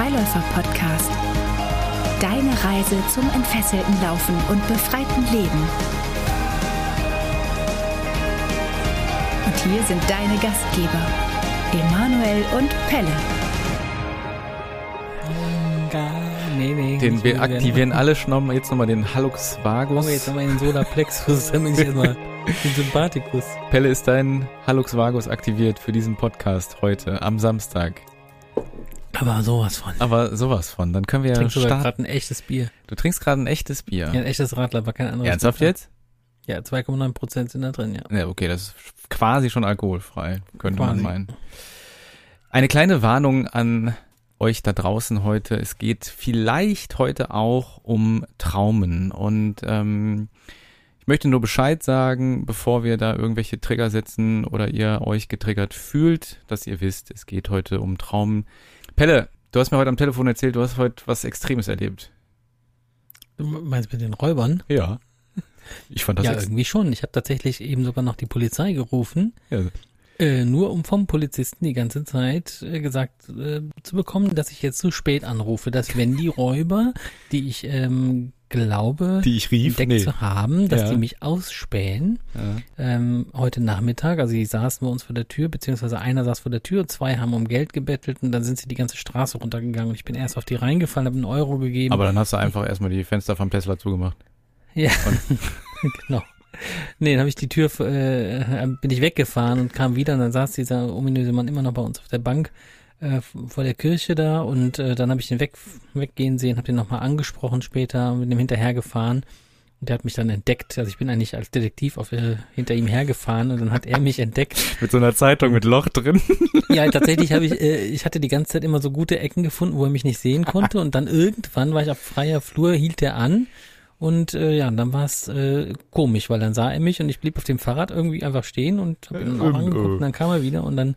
Freiläufer-Podcast. Deine Reise zum entfesselten Laufen und befreiten Leben. Und hier sind deine Gastgeber, Emanuel und Pelle. Nee, nee. Den, wir aktivieren alle mal, jetzt nochmal den Hallux Vagus. Machen wir jetzt nochmal den Solarplexus, damit ich erstmal den Sympathikus. Pelle, ist dein Hallux Vagus aktiviert für diesen Podcast heute, am Samstag? Aber sowas von. Aber sowas von, dann können wir ja trinke sogar starten. gerade ein echtes Bier. Du trinkst gerade ein echtes Bier. Ja, ein echtes Radler, war kein anderes. Ernsthaft Bier. jetzt? Ja, 2,9 Prozent sind da drin, ja. Ja, okay, das ist quasi schon alkoholfrei, könnte Quasi. man meinen. Eine kleine Warnung an euch da draußen heute. Es geht vielleicht heute auch um Traumen. Und ähm, ich möchte nur Bescheid sagen, bevor wir da irgendwelche Trigger setzen oder ihr euch getriggert fühlt, dass ihr wisst, es geht heute um Traumen. Pelle, du hast mir heute am Telefon erzählt, du hast heute was Extremes erlebt. Du meinst mit den Räubern? Ja. Ich fand das ja, irgendwie schon. Ich habe tatsächlich eben sogar noch die Polizei gerufen, ja. äh, nur um vom Polizisten die ganze Zeit äh, gesagt äh, zu bekommen, dass ich jetzt zu spät anrufe, dass wenn die Räuber, die ich ähm, glaube, die ich rief. entdeckt zu haben, dass Ja. die mich ausspähen. Ja. Ähm, heute Nachmittag, also die saßen bei uns vor der Tür, beziehungsweise einer saß vor der Tür, zwei haben um Geld gebettelt und dann sind sie die ganze Straße runtergegangen und ich bin erst auf die reingefallen, habe einen Euro gegeben. Aber dann hast du einfach erstmal die Fenster vom Tesla zugemacht. ja, genau. Nee, dann habe ich die Tür, äh, bin ich weggefahren und kam wieder und dann saß dieser ominöse Mann immer noch bei uns auf der Bank äh, vor der Kirche da und äh, dann habe ich den weg, weggehen sehen, habe den nochmal angesprochen später, mit dem hinterhergefahren und der hat mich dann entdeckt. Also ich bin eigentlich als Detektiv auf, äh, hinter ihm hergefahren und dann hat er mich entdeckt. Mit so einer Zeitung mit Loch drin. Ja, tatsächlich habe ich, äh, ich hatte die ganze Zeit immer so gute Ecken gefunden, wo er mich nicht sehen konnte und dann irgendwann war ich auf freier Flur, hielt er an und äh, ja, dann war es äh, komisch, weil dann sah er mich und ich blieb auf dem Fahrrad irgendwie einfach stehen und habe ihn Äh, auch äh. angeguckt und dann kam er wieder und dann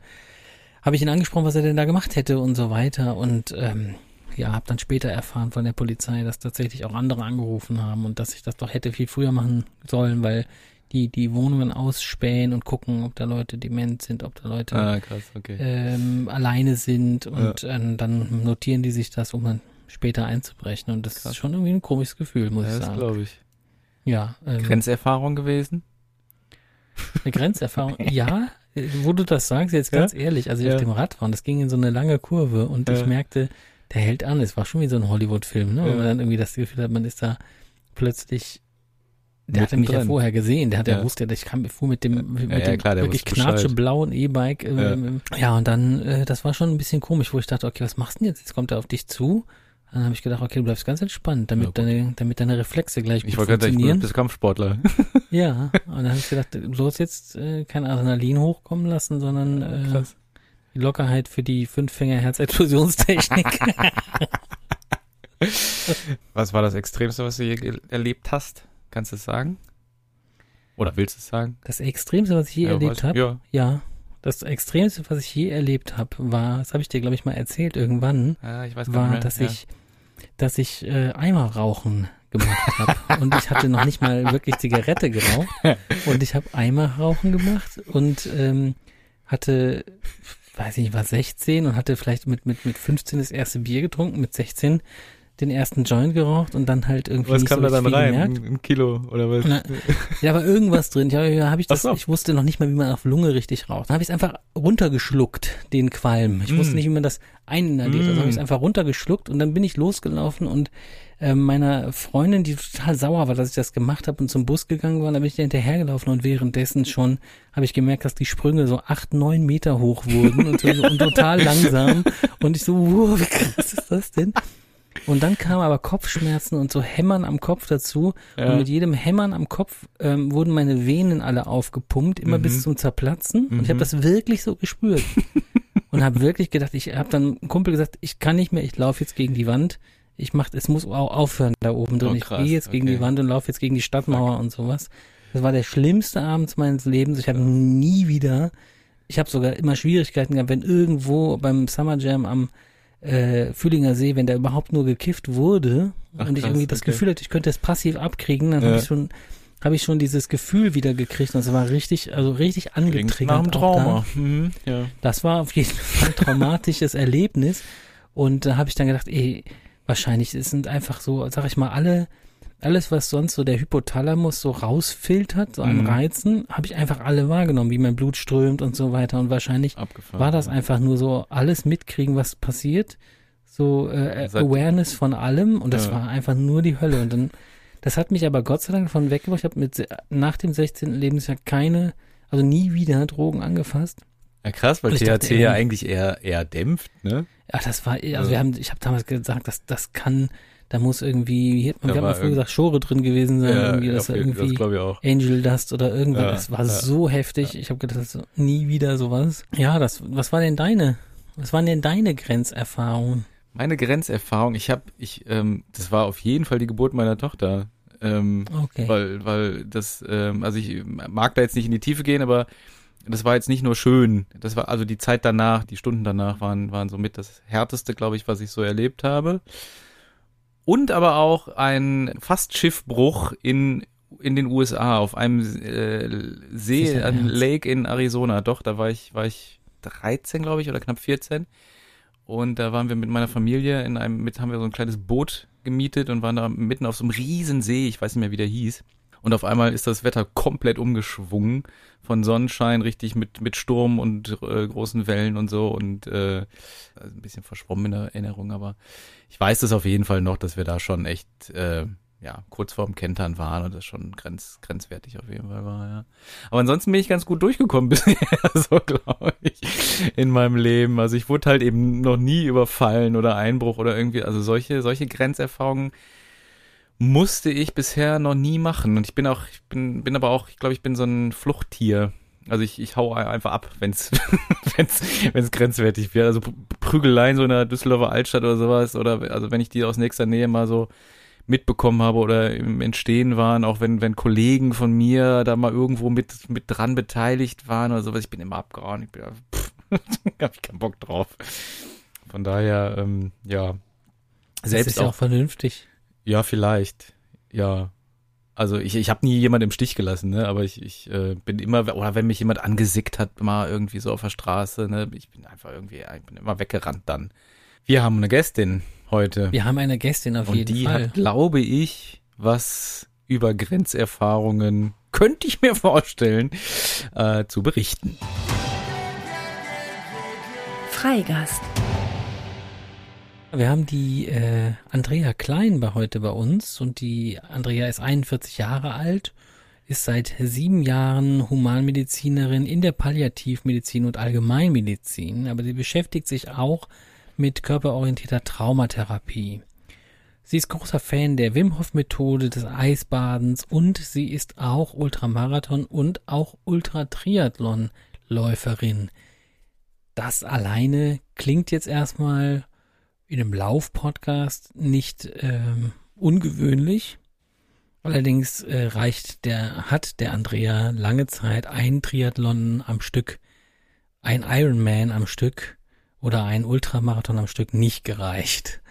habe ich ihn angesprochen, was er denn da gemacht hätte und so weiter und ähm, ja, habe dann später erfahren von der Polizei, dass tatsächlich auch andere angerufen haben und dass ich das doch hätte viel früher machen sollen, weil die die Wohnungen ausspähen und gucken, ob da Leute dement sind, ob da Leute Ah, krass, okay. ähm, alleine sind und ähm, dann notieren die sich das, um dann später einzubrechen. Und das Krass. ist schon irgendwie ein komisches Gefühl, muss ja, ich das sagen. glaube ich. Ja, ähm, Grenzerfahrung gewesen? eine Grenzerfahrung. ja, äh, wo du das sagst, jetzt Ja? ganz ehrlich, also Ja. auf dem Rad fahren, das ging in so eine lange Kurve und ich Ja. merkte, der hält an. Es war schon wie so ein Hollywood-Film, ne? Ja. Wenn man dann irgendwie das Gefühl hat, man ist da plötzlich der hatte mich ja vorher gesehen, der hat ja, Ja. wusste, ich kam fuhr mit dem, mit Ja, ja, dem klar, wirklich wusste Bescheid. knatscheblauen E-Bike. Ähm, ja. und dann, äh, das war schon ein bisschen komisch, wo ich dachte, okay, was machst du denn jetzt? Jetzt kommt er auf dich zu. Dann habe ich gedacht, okay, du bleibst ganz entspannt, damit Ja, deine, damit deine Reflexe gleich Ich gut gerade sagen, ich funktionieren. bist Kampfsportler. Ja, und dann habe ich gedacht, du sollst jetzt äh, kein Adrenalin hochkommen lassen, sondern äh, Krass. Lockerheit für die Fünffinger-Herzexplosionstechnik. Was war das Extremste, was du je erlebt hast? Kannst du es sagen? Oder willst du es sagen? das Extremste, was ich je Ja, erlebt habe, Ja. ja, das Extremste, was ich je erlebt habe, war, das habe ich dir, glaube ich, mal erzählt irgendwann, ja, ich weiß gar war, nicht mehr. dass ja. ich, dass ich äh, Eimerrauchen gemacht habe und ich hatte noch nicht mal wirklich Zigarette geraucht. Und ich habe Eimerrauchen gemacht und ähm, hatte, weiß ich nicht, war 16 und hatte vielleicht mit mit mit 15 das erste Bier getrunken, mit 16 den ersten Joint geraucht und dann halt irgendwie Was kam so da dann rein? gemerkt. Ein, Kilo oder was? Na, Ja, war irgendwas drin. Ja, ja, hab ich das, so. ich wusste noch nicht mal, wie man auf Lunge richtig raucht. Dann habe ich es einfach runtergeschluckt, den Qualm. Ich Mm. wusste nicht, wie man das eininhaliert. Also Mm. habe ich es einfach runtergeschluckt und dann bin ich losgelaufen und ähm, meiner Freundin, die total sauer war, dass ich das gemacht habe und zum Bus gegangen war, da bin ich ihr hinterhergelaufen und währenddessen schon habe ich gemerkt, dass die Sprünge so acht, neun Meter hoch wurden und, so, und total langsam. Und ich so, wow, wie krass ist das denn? Und dann kamen aber Kopfschmerzen und so Hämmern am Kopf dazu. Ja. Und mit jedem Hämmern am Kopf ähm, wurden meine Venen alle aufgepumpt, immer Mhm. bis zum Zerplatzen. Und ich habe Mhm. das wirklich so gespürt. und habe wirklich gedacht, ich habe dann einem Kumpel gesagt, ich kann nicht mehr, ich laufe jetzt gegen die Wand. Ich mach, es muss auch aufhören da oben drin. Oh, ich gehe jetzt gegen okay. die Wand und laufe jetzt gegen die Stadtmauer und sowas. Das war der schlimmste Abend meines Lebens. Ich habe nie wieder, ich habe sogar immer Schwierigkeiten gehabt, wenn irgendwo beim Summer Jam am äh, Fühlinger See, wenn der überhaupt nur gekifft wurde Ach, und ich krass, irgendwie das okay. Gefühl hatte, ich könnte es passiv abkriegen, dann Ja. habe ich schon habe ich schon dieses Gefühl wieder gekriegt und es war richtig, also richtig angetriggert. nach dem auch da. Trauma. Mhm. Ja. Das war auf jeden Fall ein traumatisches Erlebnis. Und da habe ich dann gedacht, ey, wahrscheinlich es sind einfach so, sag ich mal, alle, alles, was sonst so der Hypothalamus so rausfiltert, so an Mhm. Reizen, habe ich einfach alle wahrgenommen, wie mein Blut strömt und so weiter. Und wahrscheinlich Abgefahren. war das einfach nur so alles mitkriegen, was passiert, so äh, Seit- Awareness von allem und das Ja. war einfach nur die Hölle. Und dann, das hat mich aber Gott sei Dank davon weggebracht. Ich habe mit nach dem 16. Lebensjahr keine, also nie wieder Drogen angefasst. Ja, krass, weil THC dachte, ja eigentlich eher, eher dämpft, ne? Ja, das war, also Ja. wir haben, ich habe damals gesagt, das, das kann, da muss irgendwie, hier, Da wir haben war mal früher gesagt, Schore drin gewesen sein, irgendwie, das war auf jeden- das irgendwie glaube ich auch. Angel Dust oder irgendwas. Ja, das war ja. so heftig. Ich habe gedacht, das ist nie wieder sowas. Ja, das, was war denn deine, was waren denn deine Grenzerfahrungen? Meine Grenzerfahrung, ich habe, ich, ähm, das war auf jeden Fall die Geburt meiner Tochter. Ähm, Okay. weil, weil das, ähm, also ich mag da jetzt nicht in die Tiefe gehen, aber das war jetzt nicht nur schön. Das war also die Zeit danach, die Stunden danach waren, waren somit das härteste, glaube ich, was ich so erlebt habe. Und aber auch ein fast Schiffbruch in in den USA auf einem äh, See, einem ernst? Lake in Arizona. Doch, da war ich war ich 13, glaube ich, oder knapp 14. Und da waren wir mit meiner Familie in einem, mit haben wir so ein kleines Boot gemietet und waren da mitten auf so einem riesen See, ich weiß nicht mehr, wie der hieß. Und auf einmal ist das Wetter komplett umgeschwungen von Sonnenschein richtig mit mit Sturm und äh, großen Wellen und so und äh, also ein bisschen verschwommen in der Erinnerung, aber ich weiß das auf jeden Fall noch, dass wir da schon echt äh, ja kurz vorm Kentern waren und das schon grenz, grenzwertig auf jeden Fall war. Ja. Aber ansonsten bin ich ganz gut durchgekommen bisher, so glaube ich, in meinem Leben. Also ich wurde halt eben noch nie überfallen oder Einbruch oder irgendwie, also solche solche Grenzerfahrungen musste ich bisher noch nie machen. Und ich bin auch, ich bin, bin aber auch, ich glaube, ich bin so ein Fluchttier. Also ich, ich hau einfach ab, wenn's, wenn's, wenn's grenzwertig wird. Also Prügeleien so in der Düsseldorfer Altstadt oder sowas. Oder also wenn ich die aus nächster Nähe mal so mitbekommen habe oder im Entstehen waren, auch wenn, wenn Kollegen von mir da mal irgendwo mit, mit dran beteiligt waren oder sowas, ich bin immer abgehauen. Ich bin, pff, hab ich keinen Bock drauf. Von daher, ähm, ja. das Selbst ist ja auch vernünftig. Ja, vielleicht. Ja. Also ich, ich habe nie jemand im Stich gelassen, ne? Aber ich, ich äh, bin immer, oder wenn mich jemand angesickt hat, mal irgendwie so auf der Straße, ne? Ich bin einfach irgendwie, ich bin immer weggerannt dann. Wir haben eine Gästin heute. Wir haben eine Gästin auf und jeden die Fall. hat, glaube ich, was über Grenzerfahrungen, könnte ich mir vorstellen, äh, zu berichten. Freigast. Wir haben die äh, Andrea Klein bei heute bei uns und die Andrea ist 41 Jahre alt, ist seit sieben Jahren Humanmedizinerin in der Palliativmedizin und Allgemeinmedizin, aber sie beschäftigt sich auch mit körperorientierter Traumatherapie. Sie ist großer Fan der Wim Hof Methode des Eisbadens und sie ist auch Ultramarathon und auch Ultratriathlon Läuferin. Das alleine klingt jetzt erstmal in einem Lauf-Podcast nicht ähm, ungewöhnlich. Allerdings äh, reicht der, hat der Andrea lange Zeit ein Triathlon am Stück, ein Ironman am Stück oder ein Ultramarathon am Stück nicht gereicht.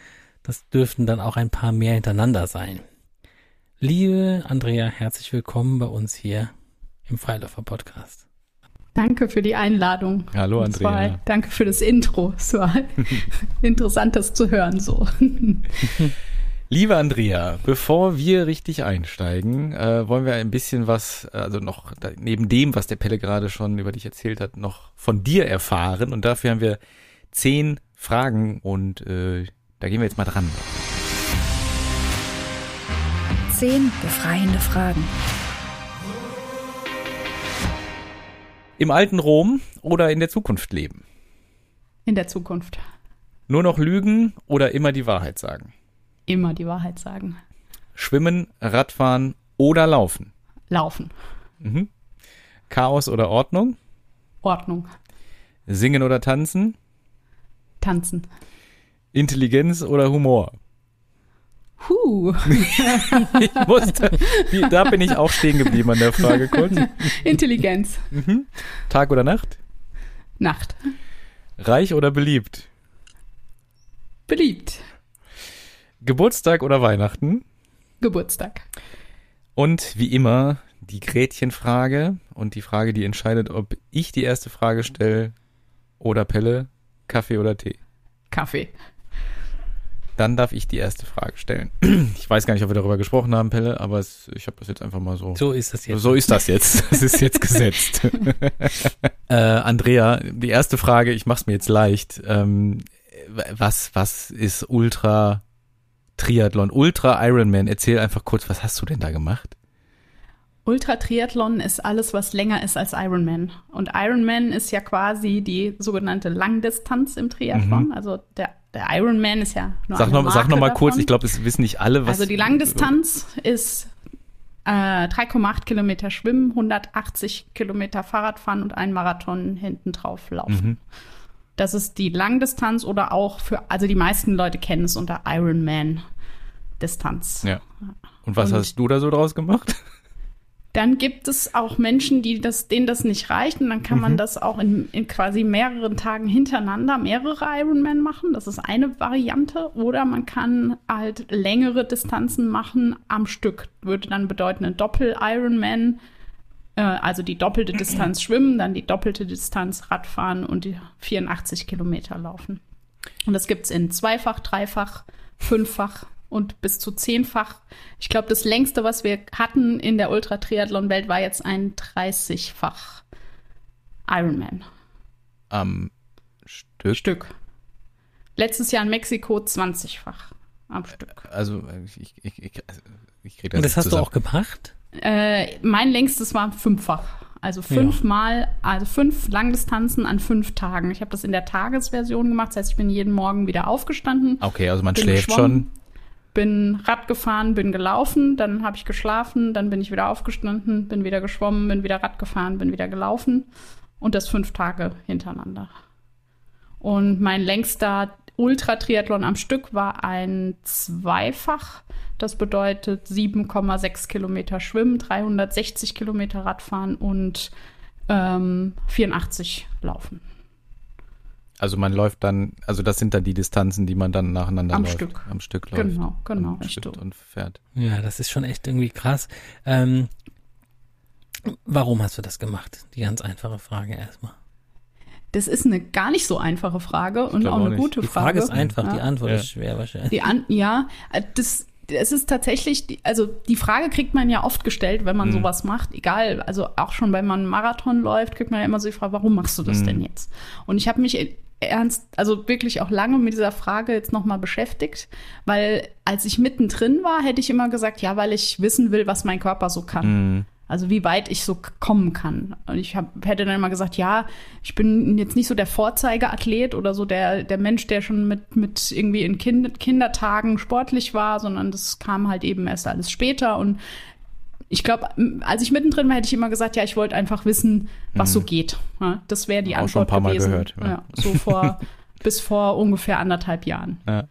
Das dürften dann auch ein paar mehr hintereinander sein. Liebe Andrea, herzlich willkommen bei uns hier im Freiläufer Podcast. Danke für die Einladung. Hallo, Andrea. danke für das Intro. Es war interessant, das zu hören so. Liebe Andrea, bevor wir richtig einsteigen, äh, wollen wir ein bisschen was, also noch da, neben dem, was der Pelle gerade schon über dich erzählt hat, noch von dir erfahren. Und dafür haben wir zehn Fragen und äh, da gehen wir jetzt mal dran. Zehn befreiende Fragen. Im alten Rom oder in der Zukunft leben? In der Zukunft Nur noch lügen oder immer die Wahrheit sagen? immer die Wahrheit sagen. Schwimmen, Radfahren oder laufen? Laufen. Mhm. Chaos oder Ordnung? Ordnung. Singen oder tanzen? Tanzen. Intelligenz oder Humor? Huh. Ich wusste, da bin ich auch stehen geblieben an der Frage kurz. Intelligenz. Mhm. Tag oder Nacht? Nacht. Reich oder beliebt? Beliebt. Geburtstag oder Weihnachten? Geburtstag. Und wie immer die Gretchenfrage und die Frage, die entscheidet, ob ich die erste Frage stelle oder Pelle, Kaffee oder Tee. Kaffee. Dann darf ich die erste Frage stellen. Ich weiß gar nicht, ob wir darüber gesprochen haben, Pelle, aber es, ich habe das jetzt einfach mal so. So ist das jetzt. So ist das jetzt. Das ist jetzt gesetzt. äh, Andrea, die erste Frage, ich mach's mir jetzt leicht. Ähm, was, was ist Ultra Triathlon, Ultra Ironman? Erzähl einfach kurz, was hast du denn da gemacht? Ultra-Triathlon ist alles, was länger ist als Ironman. Und Ironman ist ja quasi die sogenannte Langdistanz im Triathlon. Mhm. Also der, der Ironman ist ja nur Sag eine noch, sag Marke noch mal kurz, davon. ich glaube, es wissen nicht alle, was. Also die Langdistanz ist äh, 3,8 Kilometer Schwimmen, 180 Kilometer Fahrradfahren und ein Marathon hinten drauf laufen. Mhm. Das ist die Langdistanz oder auch für, also die meisten Leute kennen es unter Ironman-Distanz. Ja. Und was Und- hast du da so draus gemacht? Dann gibt es auch Menschen, die das, denen das nicht reicht und dann kann man das auch in, in quasi mehreren Tagen hintereinander mehrere Ironman machen. Das ist eine Variante. Oder man kann halt längere Distanzen machen am Stück. Würde dann bedeuten ein Doppel-Ironman, äh, also die doppelte Distanz schwimmen, dann die doppelte Distanz Radfahren und die 84 Kilometer laufen. Und das gibt's in zweifach, dreifach, fünffach und bis zu zehnfach. Ich glaube, das längste, was wir hatten in der Ultra-Triathlon-Welt, war jetzt ein 30-fach Ironman. Am Stück. Stück. Letztes Jahr in Mexiko 20-fach am Stück. Also ich, ich, ich, ich krieg das, Und das hast du auch gemacht? Äh, mein längstes war fünffach. Also fünfmal, also fünf Langdistanzen an fünf Tagen. Ich habe das in der Tagesversion gemacht. Das heißt, ich bin jeden Morgen wieder aufgestanden, Okay, also man schläft schon. Bin Rad gefahren, bin gelaufen, dann habe ich geschlafen, dann bin ich wieder aufgestanden, bin wieder geschwommen, bin wieder Rad gefahren, bin wieder gelaufen und das fünf Tage hintereinander. Und mein längster Ultra-Triathlon am Stück war ein Zweifach. Das bedeutet 7,6 Kilometer Schwimmen, 360 Kilometer Radfahren und ähm, 84 Laufen. Also man läuft dann, also das sind dann die Distanzen, die man dann nacheinander Am läuft. Stück. Am Stück läuft. Genau, genau. Und, stimmt, und fährt. Ja, das ist schon echt irgendwie krass. Ähm, warum hast du das gemacht? Die ganz einfache Frage erstmal. Das ist eine gar nicht so einfache Frage und auch auch eine nicht. gute Die Frage. Frage ist einfach, die Ja. Antwort Ja. ist schwer wahrscheinlich. Die an, ja, das, es ist tatsächlich, die- also die Frage kriegt man ja oft gestellt, wenn man Mhm. sowas macht, egal, also auch schon wenn man einen Marathon läuft, kriegt man ja immer so die Frage, warum machst du das Mhm. denn jetzt? Und ich habe mich ernst, also wirklich auch lange mit dieser Frage jetzt nochmal beschäftigt, weil als ich mittendrin war, hätte ich immer gesagt, ja, weil ich wissen will, was mein Körper so kann. Mhm. Also wie weit ich so kommen kann. Und ich hab, hätte dann immer gesagt, ja, ich bin jetzt nicht so der Vorzeigeathlet oder so der, der Mensch, der schon mit, mit irgendwie in kind, Kindertagen sportlich war, sondern das kam halt eben erst alles später. Und ich glaube, als ich mittendrin war, hätte ich immer gesagt, ja, ich wollte einfach wissen, was so geht. Ja, das wäre die Mhm. Auch schon ein Antwort paar Mal gewesen. gehört, ja. Ja, so vor, bis vor ungefähr anderthalb Jahren. Ja.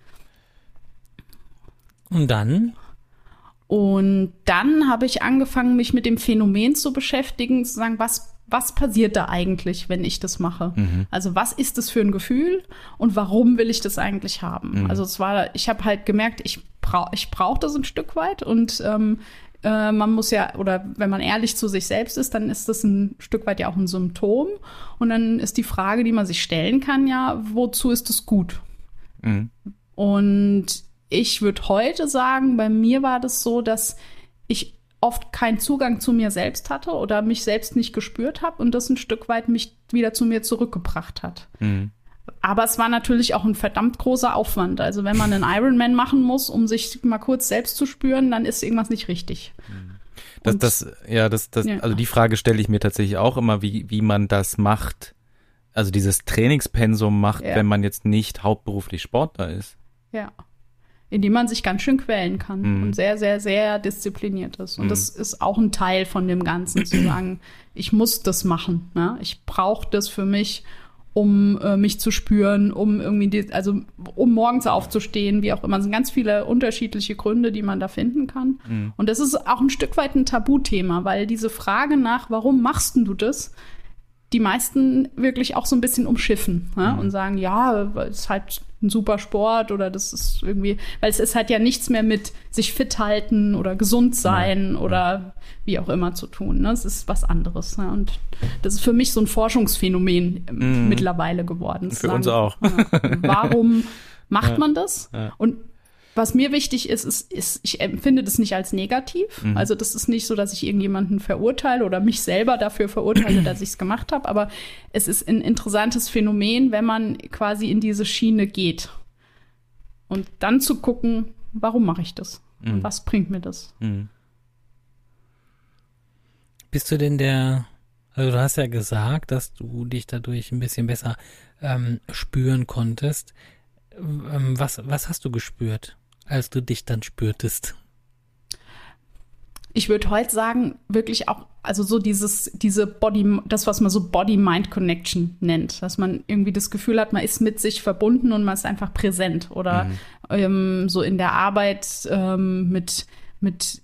Und dann? Und dann habe ich angefangen, mich mit dem Phänomen zu beschäftigen, zu sagen, was, was passiert da eigentlich, wenn ich das mache? Also was ist das für ein Gefühl und warum will ich das eigentlich haben? Also es war, ich habe halt gemerkt, ich brauche ich brauch das ein Stück weit und ähm, äh, man muss ja, oder wenn man ehrlich zu sich selbst ist, dann ist das ein Stück weit ja auch ein Symptom. Und dann ist die Frage, die man sich stellen kann, ja, wozu ist es gut? Mhm. Und ich würde heute sagen, bei mir war das so, dass ich oft keinen Zugang zu mir selbst hatte oder mich selbst nicht gespürt habe und das ein Stück weit mich wieder zu mir zurückgebracht hat. Mhm. Aber es war natürlich auch ein verdammt großer Aufwand. Also wenn man einen Ironman machen muss, um sich mal kurz selbst zu spüren, dann ist irgendwas nicht richtig. Das, Und- das, ja, das, das, Ja. also die Frage stelle ich mir tatsächlich auch immer, wie, wie man das macht, also dieses Trainingspensum macht, Ja. wenn man jetzt nicht hauptberuflich Sportler ist. Ja. Indem man sich ganz schön quälen kann Mhm. und sehr, sehr, sehr diszipliniert ist. Und das ist auch ein Teil von dem Ganzen, zu sagen, ich muss das machen. Ne? Ich brauche das für mich, um äh, mich zu spüren, um irgendwie, die, also um morgens aufzustehen, wie auch immer. Es sind ganz viele unterschiedliche Gründe, die man da finden kann. Und das ist auch ein Stück weit ein Tabuthema, weil diese Frage nach, warum machst du das, die meisten wirklich auch so ein bisschen umschiffen ne? und sagen, ja, es ist halt ein super Sport oder das ist irgendwie, weil es ist halt ja nichts mehr mit sich fit halten oder gesund sein oder wie auch immer zu tun. Ne? Es ist was anderes. Ne? Und das ist für mich so ein Forschungsphänomen ähm, mittlerweile geworden. Für uns auch. ja, warum macht man das? Ja. Und was mir wichtig ist, ist, ist, ich empfinde das nicht als negativ. Mhm. Also das ist nicht so, dass ich irgendjemanden verurteile oder mich selber dafür verurteile, dass ich es gemacht habe. Aber es ist ein interessantes Phänomen, wenn man quasi in diese Schiene geht. Und dann zu gucken, warum mache ich das? Mhm. Was bringt mir das? Mhm. Bist du denn der, also du hast ja gesagt, dass du dich dadurch ein bisschen besser ähm, spüren konntest. Ähm, was, was hast du gespürt, als du dich dann spürtest? Ich würde heute sagen, wirklich auch, also so dieses, diese Body, das, was man so Body-Mind-Connection nennt, dass man irgendwie das Gefühl hat, man ist mit sich verbunden und man ist einfach präsent oder Mhm. ähm, so in der Arbeit ähm, mit, mit,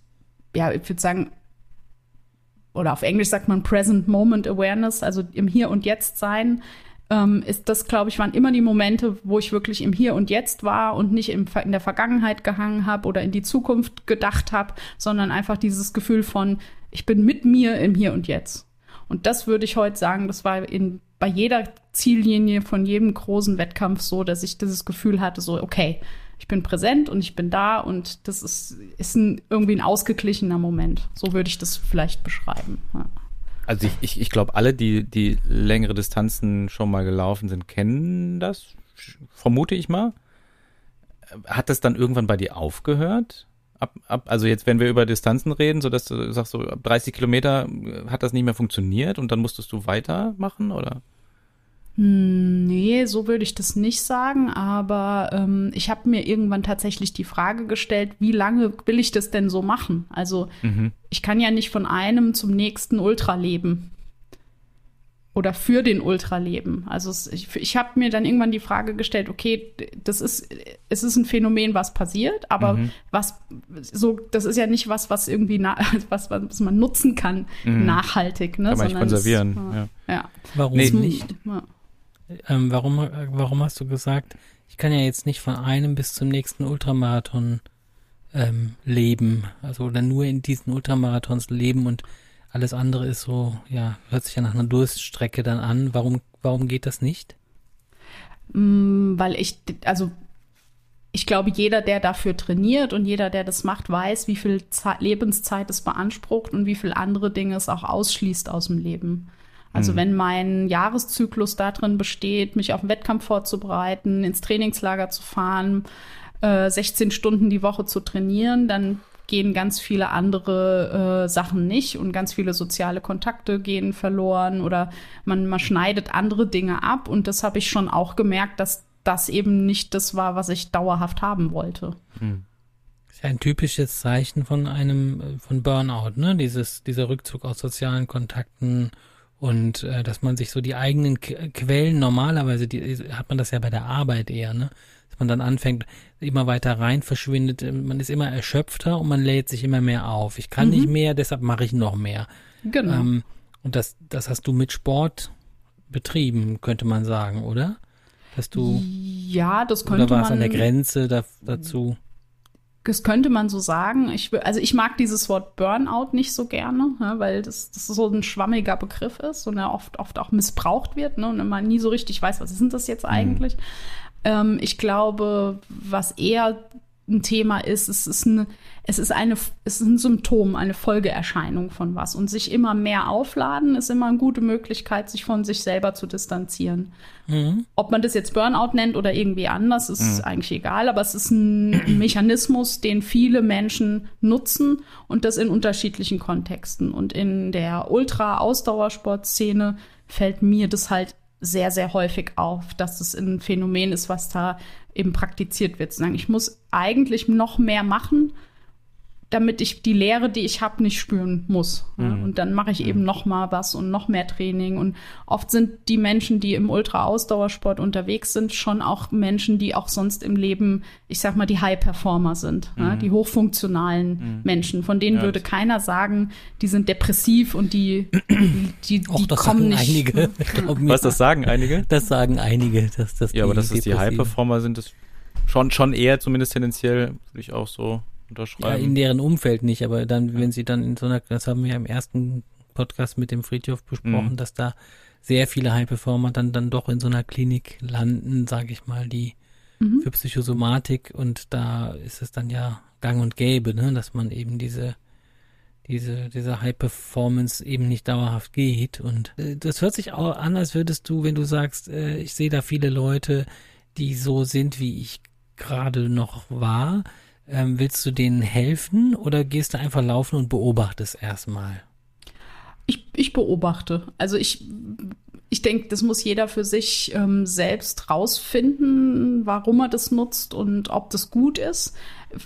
ja, ich würde sagen, oder auf Englisch sagt man Present Moment Awareness, also im Hier und Jetzt sein, ähm, ist das, glaube ich, waren immer die Momente, wo ich wirklich im Hier und Jetzt war und nicht im, in der Vergangenheit gehangen habe oder in die Zukunft gedacht habe, sondern einfach dieses Gefühl von, ich bin mit mir im Hier und Jetzt. Und das würde ich heute sagen, das war in, bei jeder Ziellinie von jedem großen Wettkampf so, dass ich dieses Gefühl hatte, so, okay, ich bin präsent und ich bin da und das ist, ist ein, irgendwie ein ausgeglichener Moment. So würde ich das vielleicht beschreiben. Ja. Also ich, ich, ich glaube, alle, die, die längere Distanzen schon mal gelaufen sind, kennen das, vermute ich mal. Hat das dann irgendwann bei dir aufgehört? Ab, ab, also jetzt, wenn wir über Distanzen reden, so dass du sagst, so ab 30 Kilometer äh, hat das nicht mehr funktioniert und dann musstest du weitermachen, oder? Hm, Nee, so würde ich das nicht sagen, aber ähm, ich habe mir irgendwann tatsächlich die Frage gestellt, wie lange will ich das denn so machen? Also Mhm. ich kann ja nicht von einem zum nächsten Ultra leben. Oder für den Ultra leben. Also es, ich, ich habe mir dann irgendwann die Frage gestellt, okay, das ist, es ist ein Phänomen, was passiert, aber Mhm. was so, das ist ja nicht was, was irgendwie na, was, was man nutzen kann, nachhaltig, ne? Mhm. Kann man nicht sondern es- konservieren. ja. Ja. ja. Warum Nee. nicht? Ja. Ähm, warum, äh, warum hast du gesagt, ich kann ja jetzt nicht von einem bis zum nächsten Ultramarathon ähm, leben, also oder nur in diesen Ultramarathons leben und alles andere ist so, ja, hört sich ja nach einer Durststrecke dann an. Warum, warum geht das nicht? Mm, weil ich, also ich glaube, jeder, der dafür trainiert und jeder, der das macht, weiß, wie viel Zeit, Lebenszeit es beansprucht und wie viel andere Dinge es auch ausschließt aus dem Leben. Also wenn mein Jahreszyklus darin besteht, mich auf den Wettkampf vorzubereiten, ins Trainingslager zu fahren, äh, 16 Stunden die Woche zu trainieren, dann gehen ganz viele andere äh, Sachen nicht und ganz viele soziale Kontakte gehen verloren oder man, man schneidet andere Dinge ab und das habe ich schon auch gemerkt, dass das eben nicht das war, was ich dauerhaft haben wollte. ist ja ein typisches Zeichen von einem, äh, von Burnout, ne? Dieses, dieser Rückzug aus sozialen Kontakten und äh, dass man sich so die eigenen K Quellen, normalerweise die, hat man das ja bei der Arbeit eher, ne? Dass man dann anfängt, immer weiter rein verschwindet, äh, man ist immer erschöpfter und man lädt sich immer mehr auf. Ich kann nicht mehr, deshalb mache ich noch mehr. Genau. Ähm, und das, das hast du mit Sport betrieben, könnte man sagen, oder? Dass du, ja, das oder könnte war es man. an der Grenze da, dazu? Das könnte man so sagen. Ich, also ich mag dieses Wort Burnout nicht so gerne, ja, weil das, das so ein schwammiger Begriff ist und er oft, oft auch missbraucht wird ne, und man nie so richtig weiß, was ist denn das jetzt eigentlich. Ähm, ich glaube, was eher ein Thema ist, es ist, eine, es, ist eine, es ist ein Symptom, eine Folgeerscheinung von was. Und sich immer mehr aufladen, ist immer eine gute Möglichkeit, sich von sich selber zu distanzieren. Mhm. Ob man das jetzt Burnout nennt oder irgendwie anders, ist eigentlich egal, aber es ist ein Mechanismus, den viele Menschen nutzen und das in unterschiedlichen Kontexten. Und in der Ultra-Ausdauersportszene fällt mir das halt sehr, sehr häufig auf, dass es ein Phänomen ist, was da eben praktiziert wird. Zu sagen, ich muss eigentlich noch mehr machen, damit ich die Lehre, die ich habe, nicht spüren muss. Ja? Und dann mache ich eben noch mal was und noch mehr Training. Und oft sind die Menschen, die im Ultra-Ausdauersport unterwegs sind, schon auch Menschen, die auch sonst im Leben, ich sag mal, die High-Performer sind, ja? die hochfunktionalen Menschen. Von denen Ja, würde keiner sagen, die sind depressiv und die, die, die, Och, die das kommen sagen nicht. einige. Was, das sagen einige? Das sagen einige, dass das Ja, aber dass das die High-Performer sind, das schon, schon eher zumindest tendenziell, würde ich auch so Ja, unterschreiben. in deren Umfeld nicht, aber dann, wenn sie dann in so einer, das haben wir ja im ersten Podcast mit dem Friedhof besprochen, Mhm. dass da sehr viele High-Performer dann, dann doch in so einer Klinik landen, sage ich mal, die mhm. für Psychosomatik und da ist es dann ja gang und gäbe, ne, dass man eben diese diese, diese High Performance eben nicht dauerhaft geht. Und äh, das hört sich auch an, als würdest du, wenn du sagst, äh, ich sehe da viele Leute, die so sind, wie ich gerade noch war. Ähm, willst du denen helfen oder gehst du einfach laufen und beobachtest erstmal? Ich, ich beobachte. Also ich ich denke, das muss jeder für sich ähm, selbst rausfinden, warum er das nutzt und ob das gut ist.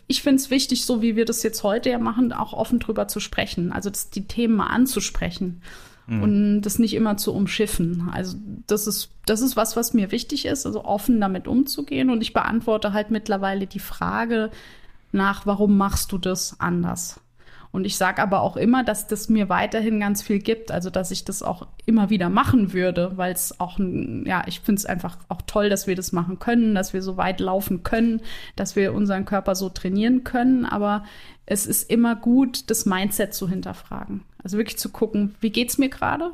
Ich finde es wichtig, so wie wir das jetzt heute ja machen, auch offen drüber zu sprechen. Also das, die Themen mal anzusprechen mhm. und das nicht immer zu umschiffen. Also das ist, das ist was, was mir wichtig ist, also offen damit umzugehen. Und ich beantworte halt mittlerweile die Frage nach, warum machst du das anders? Und ich sage aber auch immer, dass das mir weiterhin ganz viel gibt, also dass ich das auch immer wieder machen würde, weil es auch, ja, ich finde es einfach auch toll, dass wir das machen können, dass wir so weit laufen können, dass wir unseren Körper so trainieren können. Aber es ist immer gut, das Mindset zu hinterfragen. Also wirklich zu gucken, wie geht's mir gerade?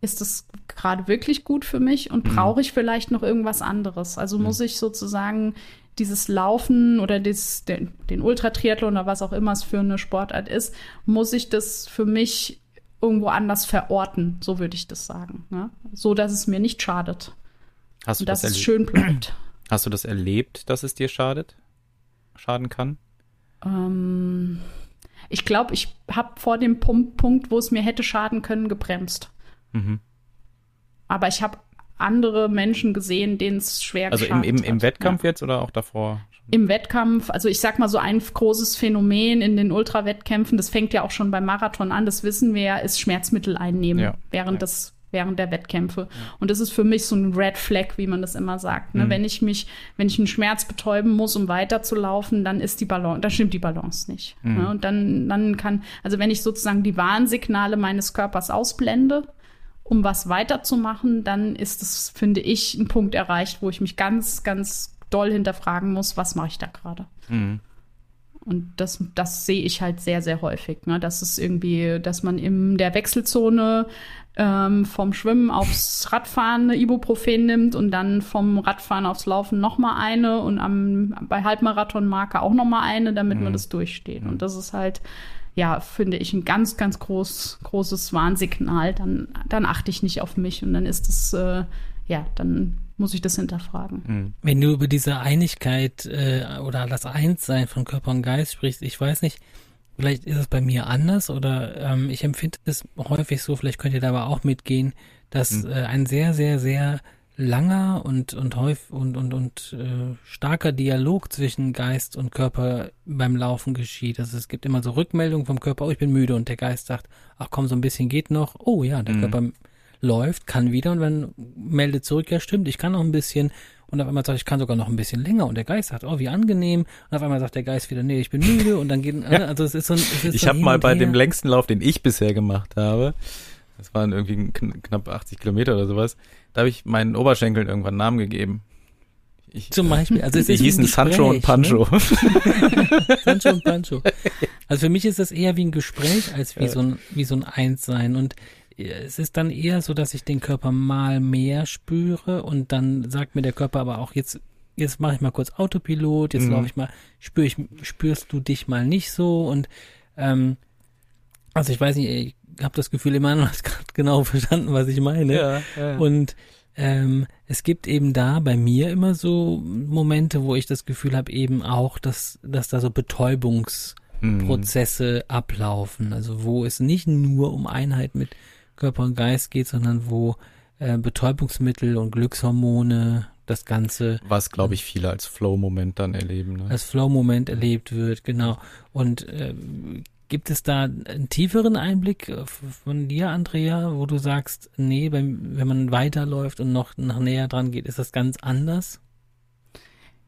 Ist das gerade wirklich gut für mich und mhm. brauche ich vielleicht noch irgendwas anderes? Also muss mhm. ich sozusagen dieses Laufen oder das, den, den Ultratriathlon oder was auch immer es für eine Sportart ist, muss ich das für mich irgendwo anders verorten, so würde ich das sagen. Ne? So, dass es mir nicht schadet. Hast du und dass das es schön bleibt. Hast du das erlebt, dass es dir schadet? Schaden kann? Ähm, ich glaube, ich habe vor dem Punkt, wo es mir hätte schaden können, gebremst. Mhm. Aber ich habe andere Menschen gesehen, denen es schwer Also im, im, im Wettkampf ja. jetzt oder auch davor? Im Wettkampf, also ich sag mal so ein großes Phänomen in den Ultrawettkämpfen, das fängt ja auch schon beim Marathon an, das wissen wir ja, ist Schmerzmittel einnehmen ja. während ja. des während der Wettkämpfe. Und das ist für mich so ein Red Flag, wie man das immer sagt. Ne? Mhm. Wenn ich mich, wenn ich einen Schmerz betäuben muss, um weiterzulaufen, dann ist die Balance, dann stimmt die Balance nicht. Mhm. Ne? Und dann, dann kann, also wenn ich sozusagen die Warnsignale meines Körpers ausblende, um was weiterzumachen, dann ist es, finde ich, ein Punkt erreicht, wo ich mich ganz, ganz doll hinterfragen muss, was mache ich da gerade. Mhm. Und das, das sehe ich halt sehr, sehr häufig. Ne? Das ist irgendwie, dass man in der Wechselzone ähm, vom Schwimmen aufs Radfahren eine Ibuprofen nimmt und dann vom Radfahren aufs Laufen nochmal eine und am, bei Halbmarathon-Marke auch nochmal eine, damit mhm. man das durchsteht. Und das ist halt ja, finde ich ein ganz, ganz groß, großes Warnsignal. Dann, dann achte ich nicht auf mich und dann ist es, äh, ja, dann muss ich das hinterfragen. Mhm. Wenn du über diese Einigkeit äh, oder das Einssein von Körper und Geist sprichst, ich weiß nicht, vielleicht ist es bei mir anders oder ähm, ich empfinde es häufig so, vielleicht könnt ihr da aber auch mitgehen, dass mhm. äh, ein sehr, sehr, sehr langer und und häufig und und und äh, starker Dialog zwischen Geist und Körper beim Laufen geschieht. Also es gibt immer so Rückmeldungen vom Körper, oh, ich bin müde und der Geist sagt, ach komm, so ein bisschen geht noch. Oh ja, der mhm. Körper läuft, kann wieder und wenn meldet zurück, ja stimmt, ich kann noch ein bisschen und auf einmal sagt, ich kann sogar noch ein bisschen länger und der Geist sagt, oh, wie angenehm und auf einmal sagt der Geist wieder, nee, ich bin müde und dann geht, also es ist so ein, es ist Ich so habe mal bei her. dem längsten Lauf, den ich bisher gemacht habe, das waren irgendwie knapp 80 Kilometer oder sowas. Da habe ich meinen Oberschenkeln irgendwann einen Namen gegeben. Ich, Zum Beispiel. Also es die hießen Gespräch, Sancho und Pancho. Ne? Sancho und Pancho. Also für mich ist das eher wie ein Gespräch als wie so ein, wie so ein Einssein. Und es ist dann eher so, dass ich den Körper mal mehr spüre und dann sagt mir der Körper aber auch jetzt, jetzt mache ich mal kurz Autopilot, jetzt mhm. laufe ich mal, spür ich, spürst du dich mal nicht so und ähm, also ich weiß nicht, ich habe das Gefühl, immer noch gerade genau verstanden, was ich meine. Ja, ja. Und ähm, es gibt eben da bei mir immer so Momente, wo ich das Gefühl habe, eben auch, dass, dass da so Betäubungsprozesse mhm. ablaufen. Also wo es nicht nur um Einheit mit Körper und Geist geht, sondern wo äh, Betäubungsmittel und Glückshormone das Ganze. Was, glaube ich, viele als Flow-Moment dann erleben. Ne? Als Flow-Moment erlebt wird, genau. Und äh, Gibt es da einen tieferen Einblick äh, von dir, Andrea, wo du sagst, nee, wenn, wenn man weiterläuft und noch nach näher dran geht, ist das ganz anders?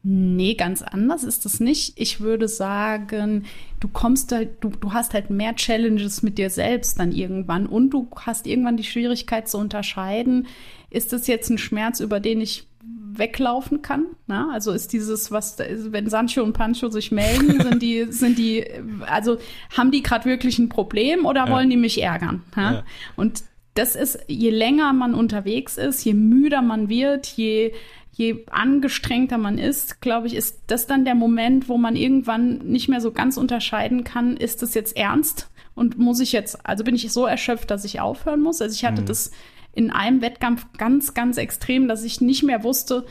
Nee, ganz anders ist es nicht. Ich würde sagen, du kommst halt, du, du hast halt mehr Challenges mit dir selbst dann irgendwann und du hast irgendwann die Schwierigkeit zu unterscheiden, ist das jetzt ein Schmerz, über den ich weglaufen kann. Ne? Also ist dieses, was, wenn Sancho und Pancho sich melden, sind die, sind die, also haben die gerade wirklich ein Problem oder ja. wollen die mich ärgern? Ja. Und das ist, je länger man unterwegs ist, je müder man wird, je je angestrengter man ist, glaube ich, ist das dann der Moment, wo man irgendwann nicht mehr so ganz unterscheiden kann, ist das jetzt ernst und muss ich jetzt, also bin ich so erschöpft, dass ich aufhören muss. Also ich hatte mhm. das in einem Wettkampf ganz, ganz extrem, dass ich nicht mehr wusste,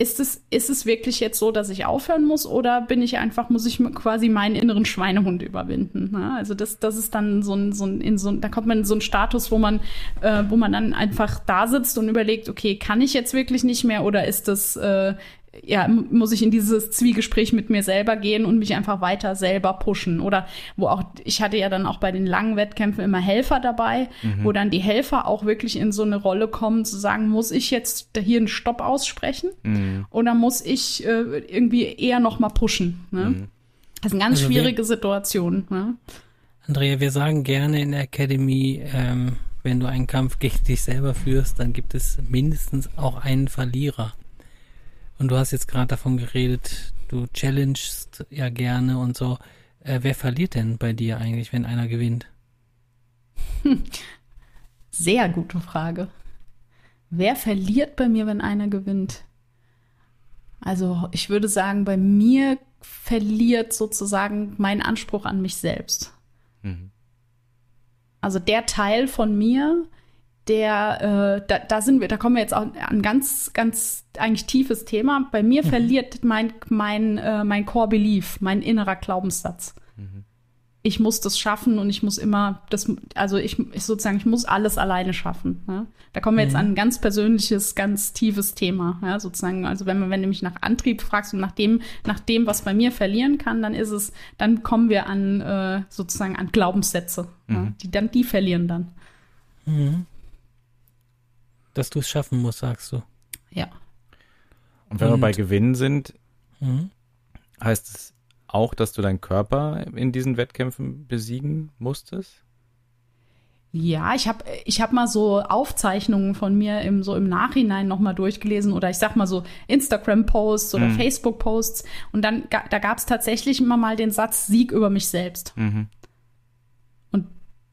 ist es, ist es wirklich jetzt so, dass ich aufhören muss oder bin ich einfach, muss ich quasi meinen inneren Schweinehund überwinden? Ne? Also das, das ist dann so ein, so ein, in so ein, da kommt man in so einen Status, wo man, äh, wo man dann einfach da sitzt und überlegt, okay, kann ich jetzt wirklich nicht mehr oder ist das, äh, ja, muss ich in dieses Zwiegespräch mit mir selber gehen und mich einfach weiter selber pushen. Oder wo auch, ich hatte ja dann auch bei den langen Wettkämpfen immer Helfer dabei, mhm. wo dann die Helfer auch wirklich in so eine Rolle kommen, zu sagen, muss ich jetzt hier einen Stopp aussprechen? Mhm. Oder muss ich äh, irgendwie eher noch mal pushen? Ne? Mhm. Das ist eine ganz also schwierige wir, Situation. Ne? Andrea, wir sagen gerne in der Academy, ähm, wenn du einen Kampf gegen dich selber führst, dann gibt es mindestens auch einen Verlierer. Und du hast jetzt gerade davon geredet, du challengest ja gerne und so. Äh, wer verliert denn bei dir eigentlich, wenn einer gewinnt? Sehr gute Frage. Wer verliert bei mir, wenn einer gewinnt? Also ich würde sagen, bei mir verliert sozusagen mein Anspruch an mich selbst. Mhm. Also der Teil von mir, der, äh, da, da sind wir, da kommen wir jetzt auch an ganz, ganz eigentlich tiefes Thema. Bei mir mhm. verliert mein, mein, äh, mein Core Belief, mein innerer Glaubenssatz. Mhm. Ich muss das schaffen und ich muss immer das, also ich, ich sozusagen, ich muss alles alleine schaffen. Ja? Da kommen wir jetzt mhm. an ein ganz persönliches, ganz tiefes Thema, ja, sozusagen. Also wenn man, wenn du mich nach Antrieb fragst und nach dem, nach dem, was bei mir verlieren kann, dann ist es, dann kommen wir an äh, sozusagen an Glaubenssätze? Mhm. die dann, die verlieren dann. Mhm dass du es schaffen musst, sagst du. Ja. Und wenn Und, wir bei Gewinnen sind, mhm. heißt es auch, dass du deinen Körper in diesen Wettkämpfen besiegen musstest? Ja, ich habe ich hab mal so Aufzeichnungen von mir im, so im Nachhinein nochmal durchgelesen oder ich sag mal so Instagram-Posts oder mhm. Facebook-Posts und dann da gab es tatsächlich immer mal den Satz Sieg über mich selbst. Mhm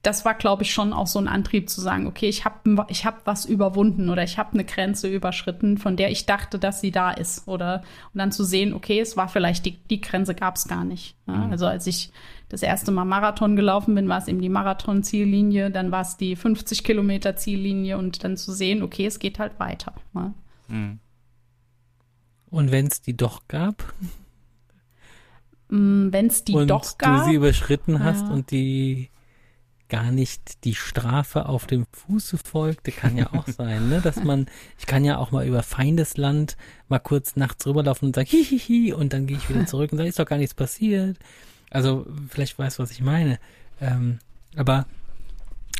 das war, glaube ich, schon auch so ein Antrieb zu sagen, okay, ich habe ich hab was überwunden oder ich habe eine Grenze überschritten, von der ich dachte, dass sie da ist. Oder und dann zu sehen, okay, es war vielleicht die, die Grenze gab es gar nicht. Ja? Mhm. Also als ich das erste Mal Marathon gelaufen bin, war es eben die Marathon-Ziellinie, dann war es die 50 Kilometer Ziellinie und dann zu sehen, okay, es geht halt weiter. Ja? Mhm. Und wenn es die doch gab? Mm, wenn es die und doch gab. Und du sie überschritten hast ja. und die gar nicht die Strafe auf dem Fuße folgte, kann ja auch sein, ne? Dass man, ich kann ja auch mal über Feindesland mal kurz nachts rüberlaufen und sagen, hihihi, und dann gehe ich wieder zurück und sage, ist doch gar nichts passiert. Also, vielleicht weißt du, was ich meine. Ähm, aber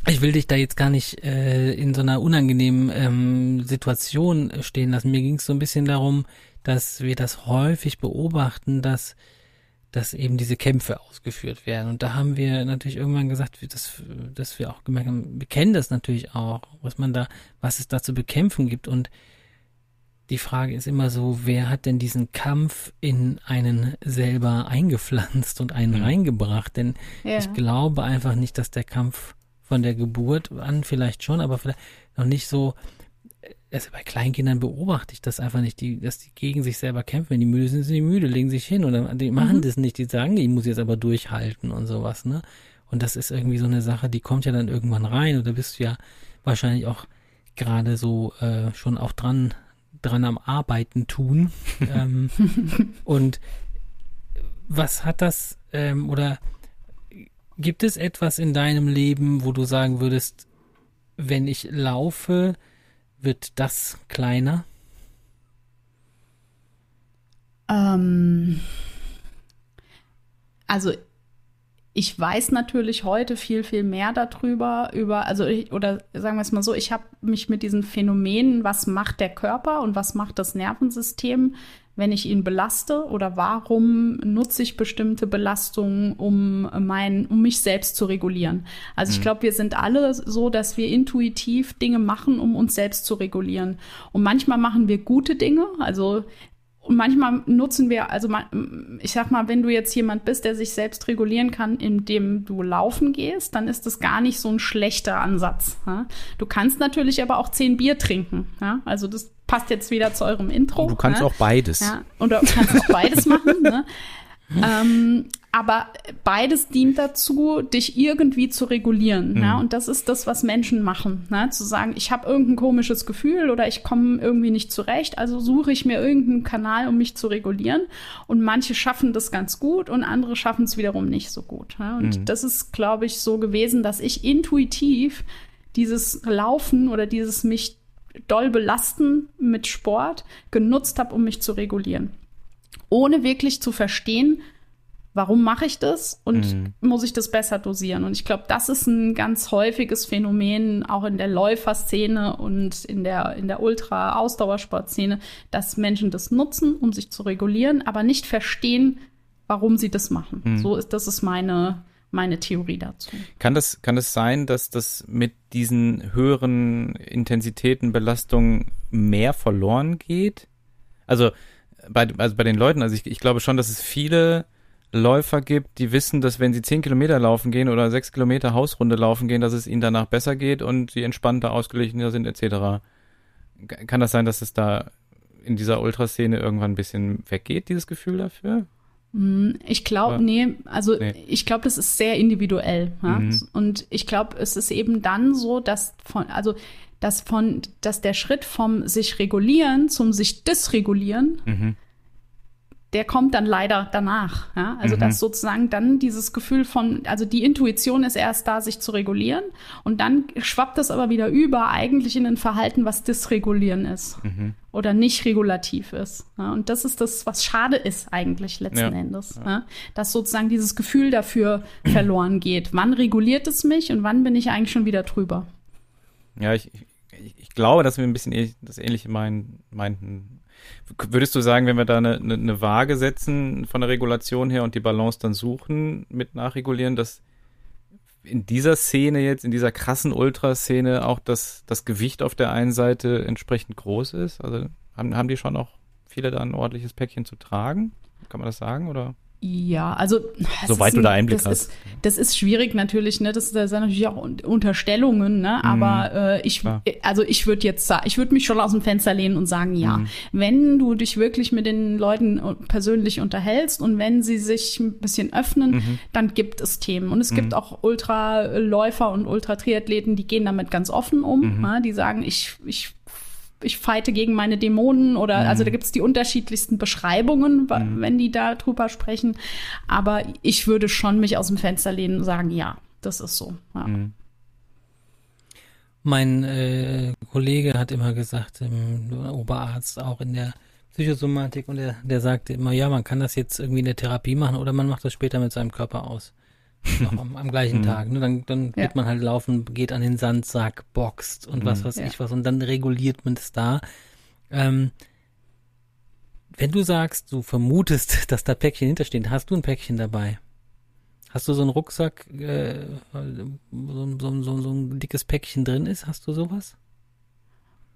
ich will dich da jetzt gar nicht äh, in so einer unangenehmen ähm, Situation stehen lassen. Mir ging es so ein bisschen darum, dass wir das häufig beobachten, dass dass eben diese Kämpfe ausgeführt werden. Und da haben wir natürlich irgendwann gesagt, dass, dass wir auch gemerkt haben, wir kennen das natürlich auch, was man da, was es da zu bekämpfen gibt. Und die Frage ist immer so, wer hat denn diesen Kampf in einen selber eingepflanzt und einen mhm. reingebracht? Denn ja. ich glaube einfach nicht, dass der Kampf von der Geburt an vielleicht schon, aber vielleicht noch nicht so also bei Kleinkindern beobachte ich das einfach nicht, die, dass die gegen sich selber kämpfen. Wenn die müde sind, sind die müde, legen sich hin oder die machen mhm. das nicht. Die sagen, ich muss jetzt aber durchhalten und sowas, ne? Und das ist irgendwie so eine Sache, die kommt ja dann irgendwann rein und da bist du ja wahrscheinlich auch gerade so äh, schon auch dran, dran am Arbeiten tun. ähm, und was hat das ähm, oder gibt es etwas in deinem Leben, wo du sagen würdest, wenn ich laufe, wird das kleiner? Ähm, also ich weiß natürlich heute viel, viel mehr darüber, über, also ich, oder sagen wir es mal so, ich habe mich mit diesen Phänomenen, was macht der Körper und was macht das Nervensystem, wenn ich ihn belaste oder warum nutze ich bestimmte Belastungen, um mein, um mich selbst zu regulieren. Also ich mhm. glaube, wir sind alle so, dass wir intuitiv Dinge machen, um uns selbst zu regulieren. Und manchmal machen wir gute Dinge. Also Und manchmal nutzen wir, also ich sag mal, wenn du jetzt jemand bist, der sich selbst regulieren kann, indem du laufen gehst, dann ist das gar nicht so ein schlechter Ansatz. Ja? Du kannst natürlich aber auch zehn Bier trinken. Ja? Also das passt jetzt wieder zu eurem Intro. Und du kannst ja? auch beides. Ja? Und du kannst auch beides machen. Ne? ähm, aber beides dient dazu, dich irgendwie zu regulieren. Mhm. Ja? Und das ist das, was Menschen machen. Ne? Zu sagen, ich habe irgendein komisches Gefühl oder ich komme irgendwie nicht zurecht, also suche ich mir irgendeinen Kanal, um mich zu regulieren. Und manche schaffen das ganz gut und andere schaffen es wiederum nicht so gut. Ja? Und mhm. das ist, glaube ich, so gewesen, dass ich intuitiv dieses Laufen oder dieses mich doll belasten mit Sport genutzt habe, um mich zu regulieren. Ohne wirklich zu verstehen, warum mache ich das und mhm. muss ich das besser dosieren? Und ich glaube, das ist ein ganz häufiges Phänomen auch in der Läuferszene und in der, in der Ultra-Ausdauersportszene, dass Menschen das nutzen, um sich zu regulieren, aber nicht verstehen, warum sie das machen. Mhm. So ist, das ist meine, meine Theorie dazu. Kann das, kann es sein, dass das mit diesen höheren Intensitäten, Belastungen mehr verloren geht? Also bei, also bei den Leuten, also ich, ich glaube schon, dass es viele Läufer gibt, die wissen, dass wenn sie zehn Kilometer laufen gehen oder sechs Kilometer Hausrunde laufen gehen, dass es ihnen danach besser geht und sie entspannter, ausgeglichener sind etc. Kann das sein, dass es da in dieser Ultraszene irgendwann ein bisschen weggeht, dieses Gefühl dafür? Hm, ich glaube, nee, also nee. ich glaube, das ist sehr individuell. Ja? Mhm. Und ich glaube, es ist eben dann so, dass von, also dass von, dass der Schritt vom sich regulieren zum sich dysregulieren mhm der kommt dann leider danach. Ja? Also mhm. dass sozusagen dann dieses Gefühl von, also die Intuition ist erst da, sich zu regulieren und dann schwappt das aber wieder über eigentlich in ein Verhalten, was dysregulieren ist mhm. oder nicht regulativ ist. Ja? Und das ist das, was schade ist eigentlich letzten ja. Endes, dass sozusagen dieses Gefühl dafür verloren geht. Wann reguliert es mich und wann bin ich eigentlich schon wieder drüber? Ja, ich, ich, ich glaube, dass wir ein bisschen das Ähnliche meinen, meinten Würdest du sagen, wenn wir da eine, eine, eine Waage setzen von der Regulation her und die Balance dann suchen mit Nachregulieren, dass in dieser Szene jetzt, in dieser krassen Ultraszene auch das, das Gewicht auf der einen Seite entsprechend groß ist? Also haben, haben die schon auch viele da ein ordentliches Päckchen zu tragen? Kann man das sagen oder? Ja, also soweit du da Einblick das hast. Ist, das ist schwierig natürlich, ne? Das, das sind natürlich auch Unterstellungen, ne? Aber mhm, äh, ich, klar. also ich würde jetzt ich würde mich schon aus dem Fenster lehnen und sagen, ja, mhm. wenn du dich wirklich mit den Leuten persönlich unterhältst und wenn sie sich ein bisschen öffnen, mhm. dann gibt es Themen. Und es gibt mhm. auch Ultraläufer und Ultratriathleten, die gehen damit ganz offen um. Mhm. Ne? Die sagen, ich, ich ich fighte gegen meine Dämonen oder mhm. also da gibt es die unterschiedlichsten Beschreibungen, mhm. wenn die da drüber sprechen. Aber ich würde schon mich aus dem Fenster lehnen und sagen, ja, das ist so. Ja. Mhm. Mein äh, Kollege hat immer gesagt, im Oberarzt auch in der Psychosomatik und der, der sagte immer, ja, man kann das jetzt irgendwie in der Therapie machen oder man macht das später mit seinem Körper aus am, am, gleichen mhm. Tag. Ne? Dann, dann ja. wird man halt laufen, geht an den Sandsack, boxt und was mhm. weiß ja. ich was und dann reguliert man das da. Ähm, wenn du sagst, du vermutest, dass da Päckchen hinterstehen, hast du ein Päckchen dabei? Hast du so einen Rucksack, äh, so, so, so, so ein dickes Päckchen drin ist? Hast du sowas?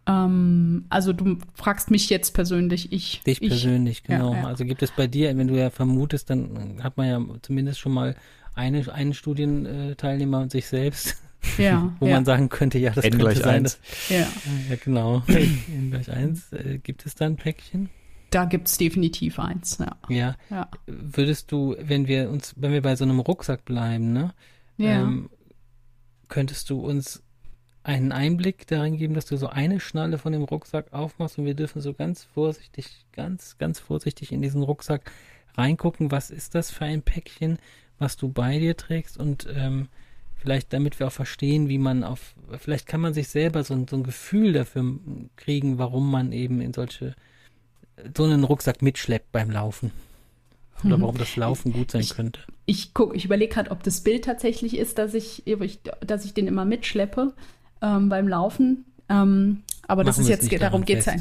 Ähm, also du fragst mich jetzt persönlich, ich. Dich ich, persönlich, genau. Ja, ja. Also gibt es bei dir, wenn du ja vermutest, dann hat man ja zumindest schon mal eine, einen Studienteilnehmer und sich selbst. Ja, wo ja. man sagen könnte, ja, das N könnte gleich sein. Eins. Dass, ja. ja, genau. N gleich eins. Äh, gibt es da ein Päckchen? Da gibt es definitiv eins, ja. ja. ja. Würdest du, wenn wir uns, wenn wir bei so einem Rucksack bleiben, ne? Ja. Ähm, könntest du uns einen Einblick darin geben, dass du so eine Schnalle von dem Rucksack aufmachst und wir dürfen so ganz vorsichtig, ganz, ganz vorsichtig in diesen Rucksack reingucken. Was ist das für ein Päckchen? Was du bei dir trägst und ähm, vielleicht damit wir auch verstehen, wie man auf, vielleicht kann man sich selber so, so ein Gefühl dafür kriegen, warum man eben in solche, so einen Rucksack mitschleppt beim Laufen. Oder mhm. warum das Laufen gut sein ich, könnte. Ich guck, ich überlege gerade, ob das Bild tatsächlich ist, dass ich, dass ich den immer mitschleppe ähm, beim Laufen. Ähm, aber das ist jetzt, darum geht es ja.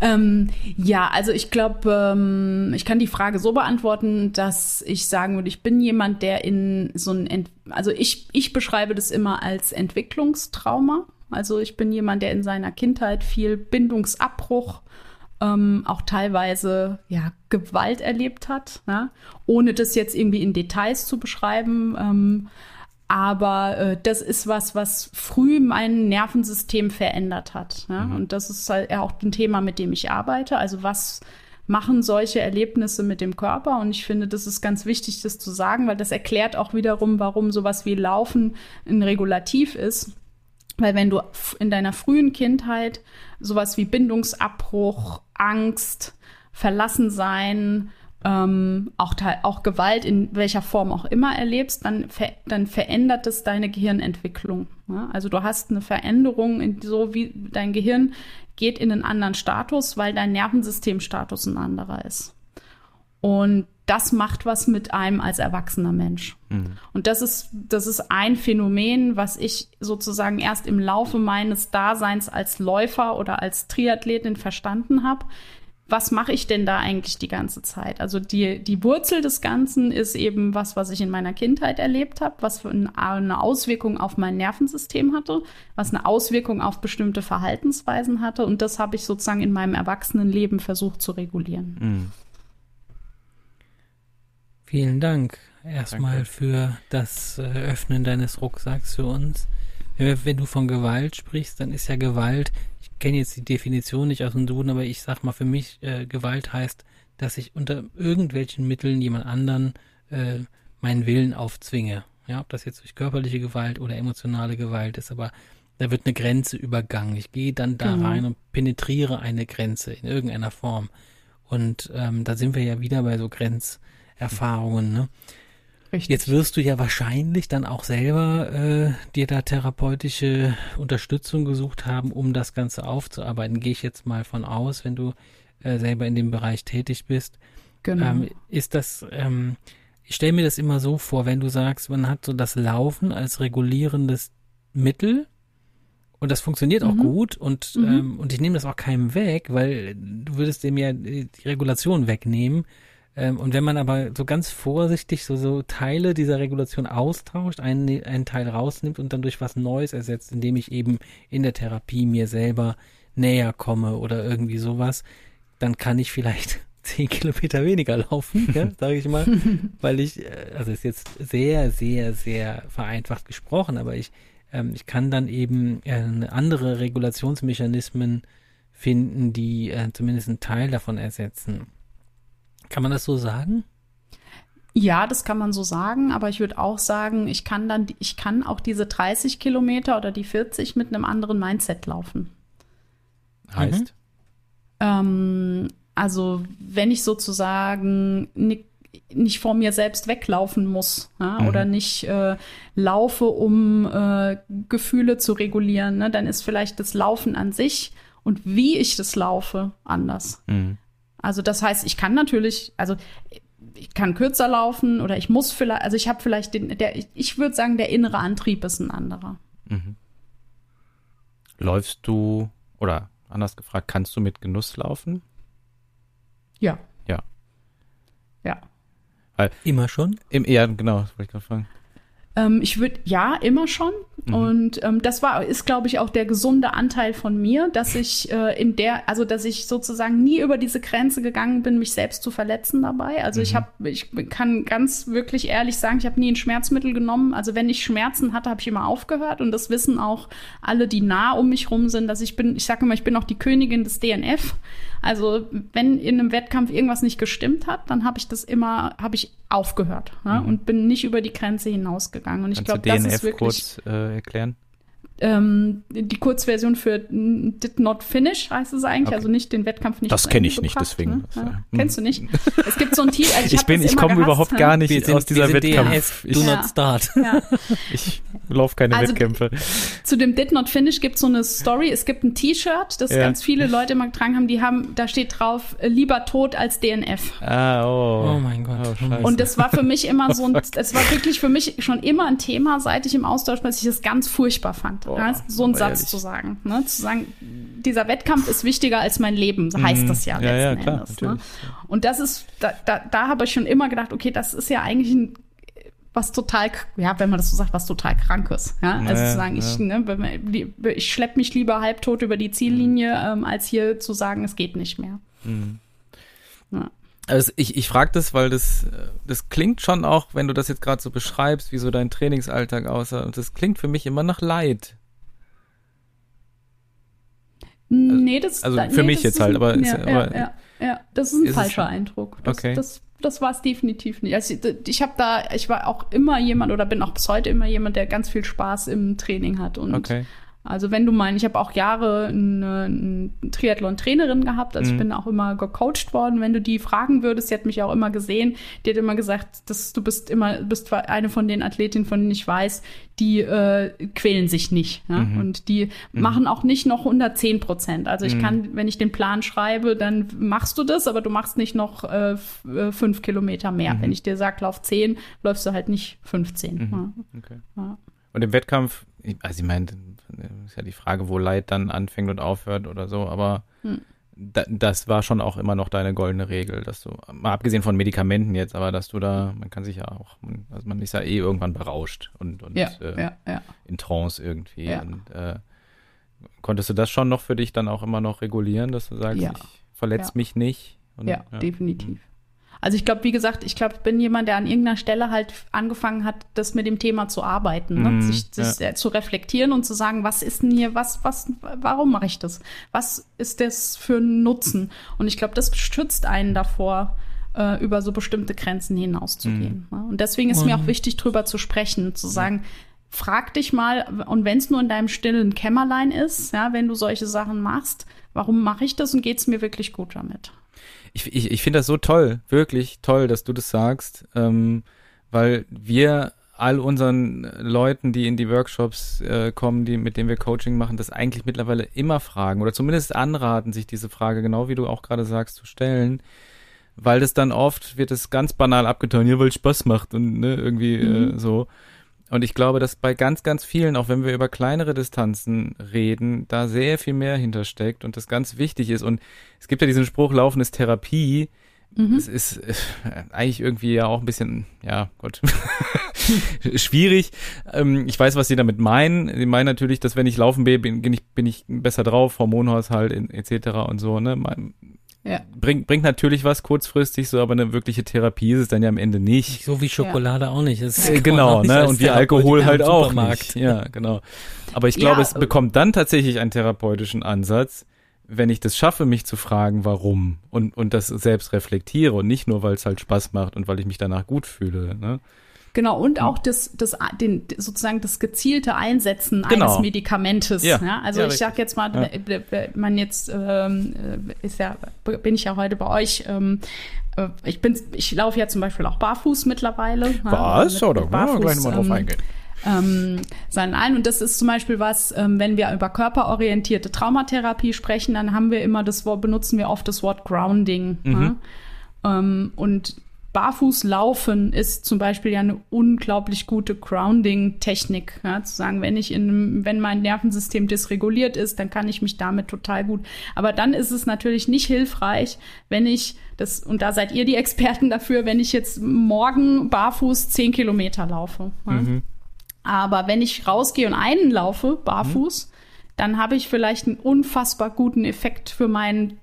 ähm, ja, also ich glaube, ähm, ich kann die Frage so beantworten, dass ich sagen würde, ich bin jemand, der in so ein, Ent also ich, ich beschreibe das immer als Entwicklungstrauma. Also ich bin jemand, der in seiner Kindheit viel Bindungsabbruch ähm, auch teilweise ja Gewalt erlebt hat, ja? ohne das jetzt irgendwie in Details zu beschreiben. Aber äh, das ist was, was früh mein Nervensystem verändert hat. Ja? Mhm. Und das ist halt auch ein Thema, mit dem ich arbeite. Also was machen solche Erlebnisse mit dem Körper? Und ich finde, das ist ganz wichtig, das zu sagen, weil das erklärt auch wiederum, warum sowas wie Laufen ein Regulativ ist. Weil wenn du in deiner frühen Kindheit sowas wie Bindungsabbruch, Angst, Verlassensein, ähm, auch, auch Gewalt in welcher Form auch immer erlebst, dann, ver dann verändert es deine Gehirnentwicklung. Ja? Also du hast eine Veränderung, in so wie dein Gehirn geht in einen anderen Status, weil dein Nervensystemstatus ein anderer ist. Und das macht was mit einem als erwachsener Mensch. Mhm. Und das ist, das ist ein Phänomen, was ich sozusagen erst im Laufe meines Daseins als Läufer oder als Triathletin verstanden habe, was mache ich denn da eigentlich die ganze Zeit? Also die, die Wurzel des Ganzen ist eben was, was ich in meiner Kindheit erlebt habe, was eine Auswirkung auf mein Nervensystem hatte, was eine Auswirkung auf bestimmte Verhaltensweisen hatte. Und das habe ich sozusagen in meinem Erwachsenenleben versucht zu regulieren. Mhm. Vielen Dank erstmal Danke. für das äh, Öffnen deines Rucksacks für uns. Wenn du von Gewalt sprichst, dann ist ja Gewalt kenne jetzt die Definition nicht aus dem Duden, aber ich sag mal, für mich äh, Gewalt heißt, dass ich unter irgendwelchen Mitteln jemand anderen äh, meinen Willen aufzwinge. Ja, ob das jetzt durch körperliche Gewalt oder emotionale Gewalt ist, aber da wird eine Grenze übergangen. Ich gehe dann da mhm. rein und penetriere eine Grenze in irgendeiner Form. Und ähm, da sind wir ja wieder bei so Grenzerfahrungen. Ne? Richtig. Jetzt wirst du ja wahrscheinlich dann auch selber äh, dir da therapeutische Unterstützung gesucht haben, um das Ganze aufzuarbeiten. Gehe ich jetzt mal von aus, wenn du äh, selber in dem Bereich tätig bist. Genau. Ähm, ist das, ähm, ich stelle mir das immer so vor, wenn du sagst, man hat so das Laufen als regulierendes Mittel und das funktioniert auch mhm. gut und, mhm. ähm, und ich nehme das auch keinem weg, weil du würdest dem ja die Regulation wegnehmen. Ähm, und wenn man aber so ganz vorsichtig so, so Teile dieser Regulation austauscht, einen, einen Teil rausnimmt und dann durch was Neues ersetzt, indem ich eben in der Therapie mir selber näher komme oder irgendwie sowas, dann kann ich vielleicht zehn Kilometer weniger laufen, ja, sage ich mal, weil ich, äh, also ist jetzt sehr, sehr, sehr vereinfacht gesprochen, aber ich, ähm, ich kann dann eben äh, andere Regulationsmechanismen finden, die äh, zumindest einen Teil davon ersetzen. Kann man das so sagen? Ja, das kann man so sagen, aber ich würde auch sagen, ich kann dann, ich kann auch diese 30 Kilometer oder die 40 mit einem anderen Mindset laufen. Heißt? Mhm. Ähm, also, wenn ich sozusagen nicht, nicht vor mir selbst weglaufen muss ja, mhm. oder nicht äh, laufe, um äh, Gefühle zu regulieren, ne, dann ist vielleicht das Laufen an sich und wie ich das laufe anders. Mhm. Also das heißt, ich kann natürlich, also ich kann kürzer laufen oder ich muss vielleicht, also ich habe vielleicht den, der, ich würde sagen, der innere Antrieb ist ein anderer. Mhm. Läufst du, oder anders gefragt, kannst du mit Genuss laufen? Ja. Ja. Ja. Weil, Immer schon? Im, ja, genau, das wollte ich gerade fragen. Ähm, ich würde, ja, immer schon. Mhm. Und ähm, das war, ist, glaube ich, auch der gesunde Anteil von mir, dass ich äh, in der, also dass ich sozusagen nie über diese Grenze gegangen bin, mich selbst zu verletzen dabei. Also mhm. ich habe, ich kann ganz wirklich ehrlich sagen, ich habe nie ein Schmerzmittel genommen. Also wenn ich Schmerzen hatte, habe ich immer aufgehört. Und das wissen auch alle, die nah um mich rum sind, dass ich bin, ich sage immer, ich bin auch die Königin des DNF. Also wenn in einem Wettkampf irgendwas nicht gestimmt hat, dann habe ich das immer, habe ich aufgehört ja, mhm. und bin nicht über die Grenze hinausgegangen. Und ich glaube, das ist wirklich kurz äh, erklären ähm, die Kurzversion für Did Not Finish heißt es eigentlich, okay. also nicht den Wettkampf nicht. Das kenne ich nicht, deswegen. Ne? Ja. Ja. Kennst du nicht? Es gibt so ein Team. Also ich, ich bin, ich komme überhaupt gar nicht sind, aus dieser Wettkampf. Ich, do not start. Ja. ich laufe keine also, Wettkämpfe. Zu dem Did Not Finish gibt es so eine Story. Es gibt ein T-Shirt, das ganz viele Leute immer getragen haben. Die haben, da steht drauf, äh, lieber tot als DNF. Ah, oh. Oh mein Gott. Oh, Und das war für mich immer so ein, es war wirklich für mich schon immer ein Thema, seit ich im Austausch war, dass ich das ganz furchtbar fand. Ja, so ein Satz ehrlich. zu sagen. Ne? Zu sagen, dieser Wettkampf ist wichtiger als mein Leben, heißt mhm. das ja, ja letzten ja, klar, Endes. Ne? Und das ist, da, da, da habe ich schon immer gedacht, okay, das ist ja eigentlich ein was total, ja, wenn man das so sagt, was total krankes. Ja, also zu sagen, ich, ne, ich schleppe mich lieber halbtot über die Ziellinie, ähm, als hier zu sagen, es geht nicht mehr. Mhm. Ja. Also ich, ich frage das, weil das, das klingt schon auch, wenn du das jetzt gerade so beschreibst, wie so dein Trainingsalltag aussah, und das klingt für mich immer nach Leid. Nee, das also nee, für mich das jetzt ist halt, ein- aber ist ja, ja- ja, aber- ja, ja, das ist ein Ist es- falscher Eindruck. Das, Okay. das, das war es definitiv nicht. Also ich, ich habe da, ich war auch immer jemand oder bin auch bis heute immer jemand, der ganz viel Spaß im Training hat und Okay. Also wenn du meinst, ich habe auch Jahre eine, eine Triathlon-Trainerin gehabt, also ich Mhm. bin auch immer gecoacht worden. Wenn du die fragen würdest, sie hat mich auch immer gesehen, die hat immer gesagt, dass du bist immer bist eine von den Athletinnen, von denen ich weiß, die äh, quälen sich nicht ja? Mhm. und die machen auch nicht noch 110 Prozent. Also ich kann, wenn ich den Plan schreibe, dann machst du das, aber du machst nicht noch äh, äh, fünf Kilometer mehr. Mhm. Wenn ich dir sag, lauf 10, läufst du halt nicht 15. Ja. okay. Ja. Und im Wettkampf, ich- also ich meine, ist ja die Frage, wo Leid dann anfängt und aufhört oder so, aber Hm. da, das war schon auch immer noch deine goldene Regel, dass du, mal abgesehen von Medikamenten jetzt, aber dass du da, man kann sich ja auch, man- also man ist ja eh irgendwann berauscht und, und Ja, äh, ja, ja. in Trance irgendwie. Und äh, konntest du das schon noch für dich dann auch immer noch regulieren, dass du sagst, ich verletze mich nicht? Und, Ja, definitiv. Also ich glaube, wie gesagt, ich glaube, ich bin jemand, der an irgendeiner Stelle halt angefangen hat, das mit dem Thema zu arbeiten, ne? Mhm, sich, sich äh, zu reflektieren und zu sagen, was ist denn hier, was, was, warum mache ich das? Was ist das für ein Nutzen? Und ich glaube, das schützt einen davor, äh, über so bestimmte Grenzen hinauszugehen. Ne? Und deswegen ist mir auch wichtig, drüber zu sprechen, zu sagen, frag dich mal, und wenn es nur in deinem stillen Kämmerlein ist, ja, wenn du solche Sachen machst, warum mache ich das und geht es mir wirklich gut damit? Ich, ich, ich finde das so toll, wirklich toll, dass du das sagst, ähm, weil wir all unseren Leuten, die in die Workshops äh, kommen, die, mit denen wir Coaching machen, das eigentlich mittlerweile immer fragen oder zumindest anraten, sich diese Frage, genau wie du auch gerade sagst, zu stellen. Weil das dann oft wird es ganz banal abgetan, ja, weil es Spaß macht und ne, irgendwie äh, so. Und ich glaube, dass bei ganz, ganz vielen, auch wenn wir über kleinere Distanzen reden, da sehr viel mehr hintersteckt und das ganz wichtig ist. Und es gibt ja diesen Spruch, Laufen ist Therapie. Es ist äh, eigentlich irgendwie ja auch ein bisschen, ja, Gott, schwierig. Ähm, ich weiß, was sie damit meinen. Sie meinen natürlich, dass wenn ich laufen bin, bin ich, bin ich besser drauf, Hormonhaushalt etc. und so, ne? Ja. Bringt, bringt natürlich was kurzfristig, so, aber eine wirkliche Therapie ist es dann ja am Ende nicht. So wie Schokolade auch nicht. Das Äh, genau, auch nicht ne? Und wie Alkohol halt auch nicht. Ja, genau. Aber ich glaube, Ja, es bekommt dann tatsächlich einen therapeutischen Ansatz, wenn ich das schaffe, mich zu fragen, warum und, und das selbst reflektiere und nicht nur, weil es halt Spaß macht und weil ich mich danach gut fühle. Ne? Genau, und auch das, das, den, sozusagen das gezielte Einsetzen Genau. eines Medikamentes. Ja, Ja. Also ja, ich sag jetzt mal, Ja. äh, äh, man jetzt ähm, äh, ist ja, bin ich ja heute bei euch. Ähm, äh, ich bin, ich laufe ja zum Beispiel auch barfuß mittlerweile. ja, mit- mit Barfuß, ähm, ähm, sein ein. Und das ist zum Beispiel was, ähm, wenn wir über körperorientierte Traumatherapie sprechen, dann haben wir immer das Wort, benutzen wir oft das Wort Grounding. Mhm. Ja? Ähm, und Barfuß laufen ist zum Beispiel ja eine unglaublich gute Grounding-Technik. Ja? Zu sagen, wenn ich in, wenn mein Nervensystem dysreguliert ist, dann kann ich mich damit total gut. Aber dann ist es natürlich nicht hilfreich, wenn ich das, und da seid ihr die Experten dafür, wenn ich jetzt morgen barfuß zehn Kilometer laufe. Ja? Aber wenn ich rausgehe und einen laufe, barfuß, dann habe ich vielleicht einen unfassbar guten Effekt für mein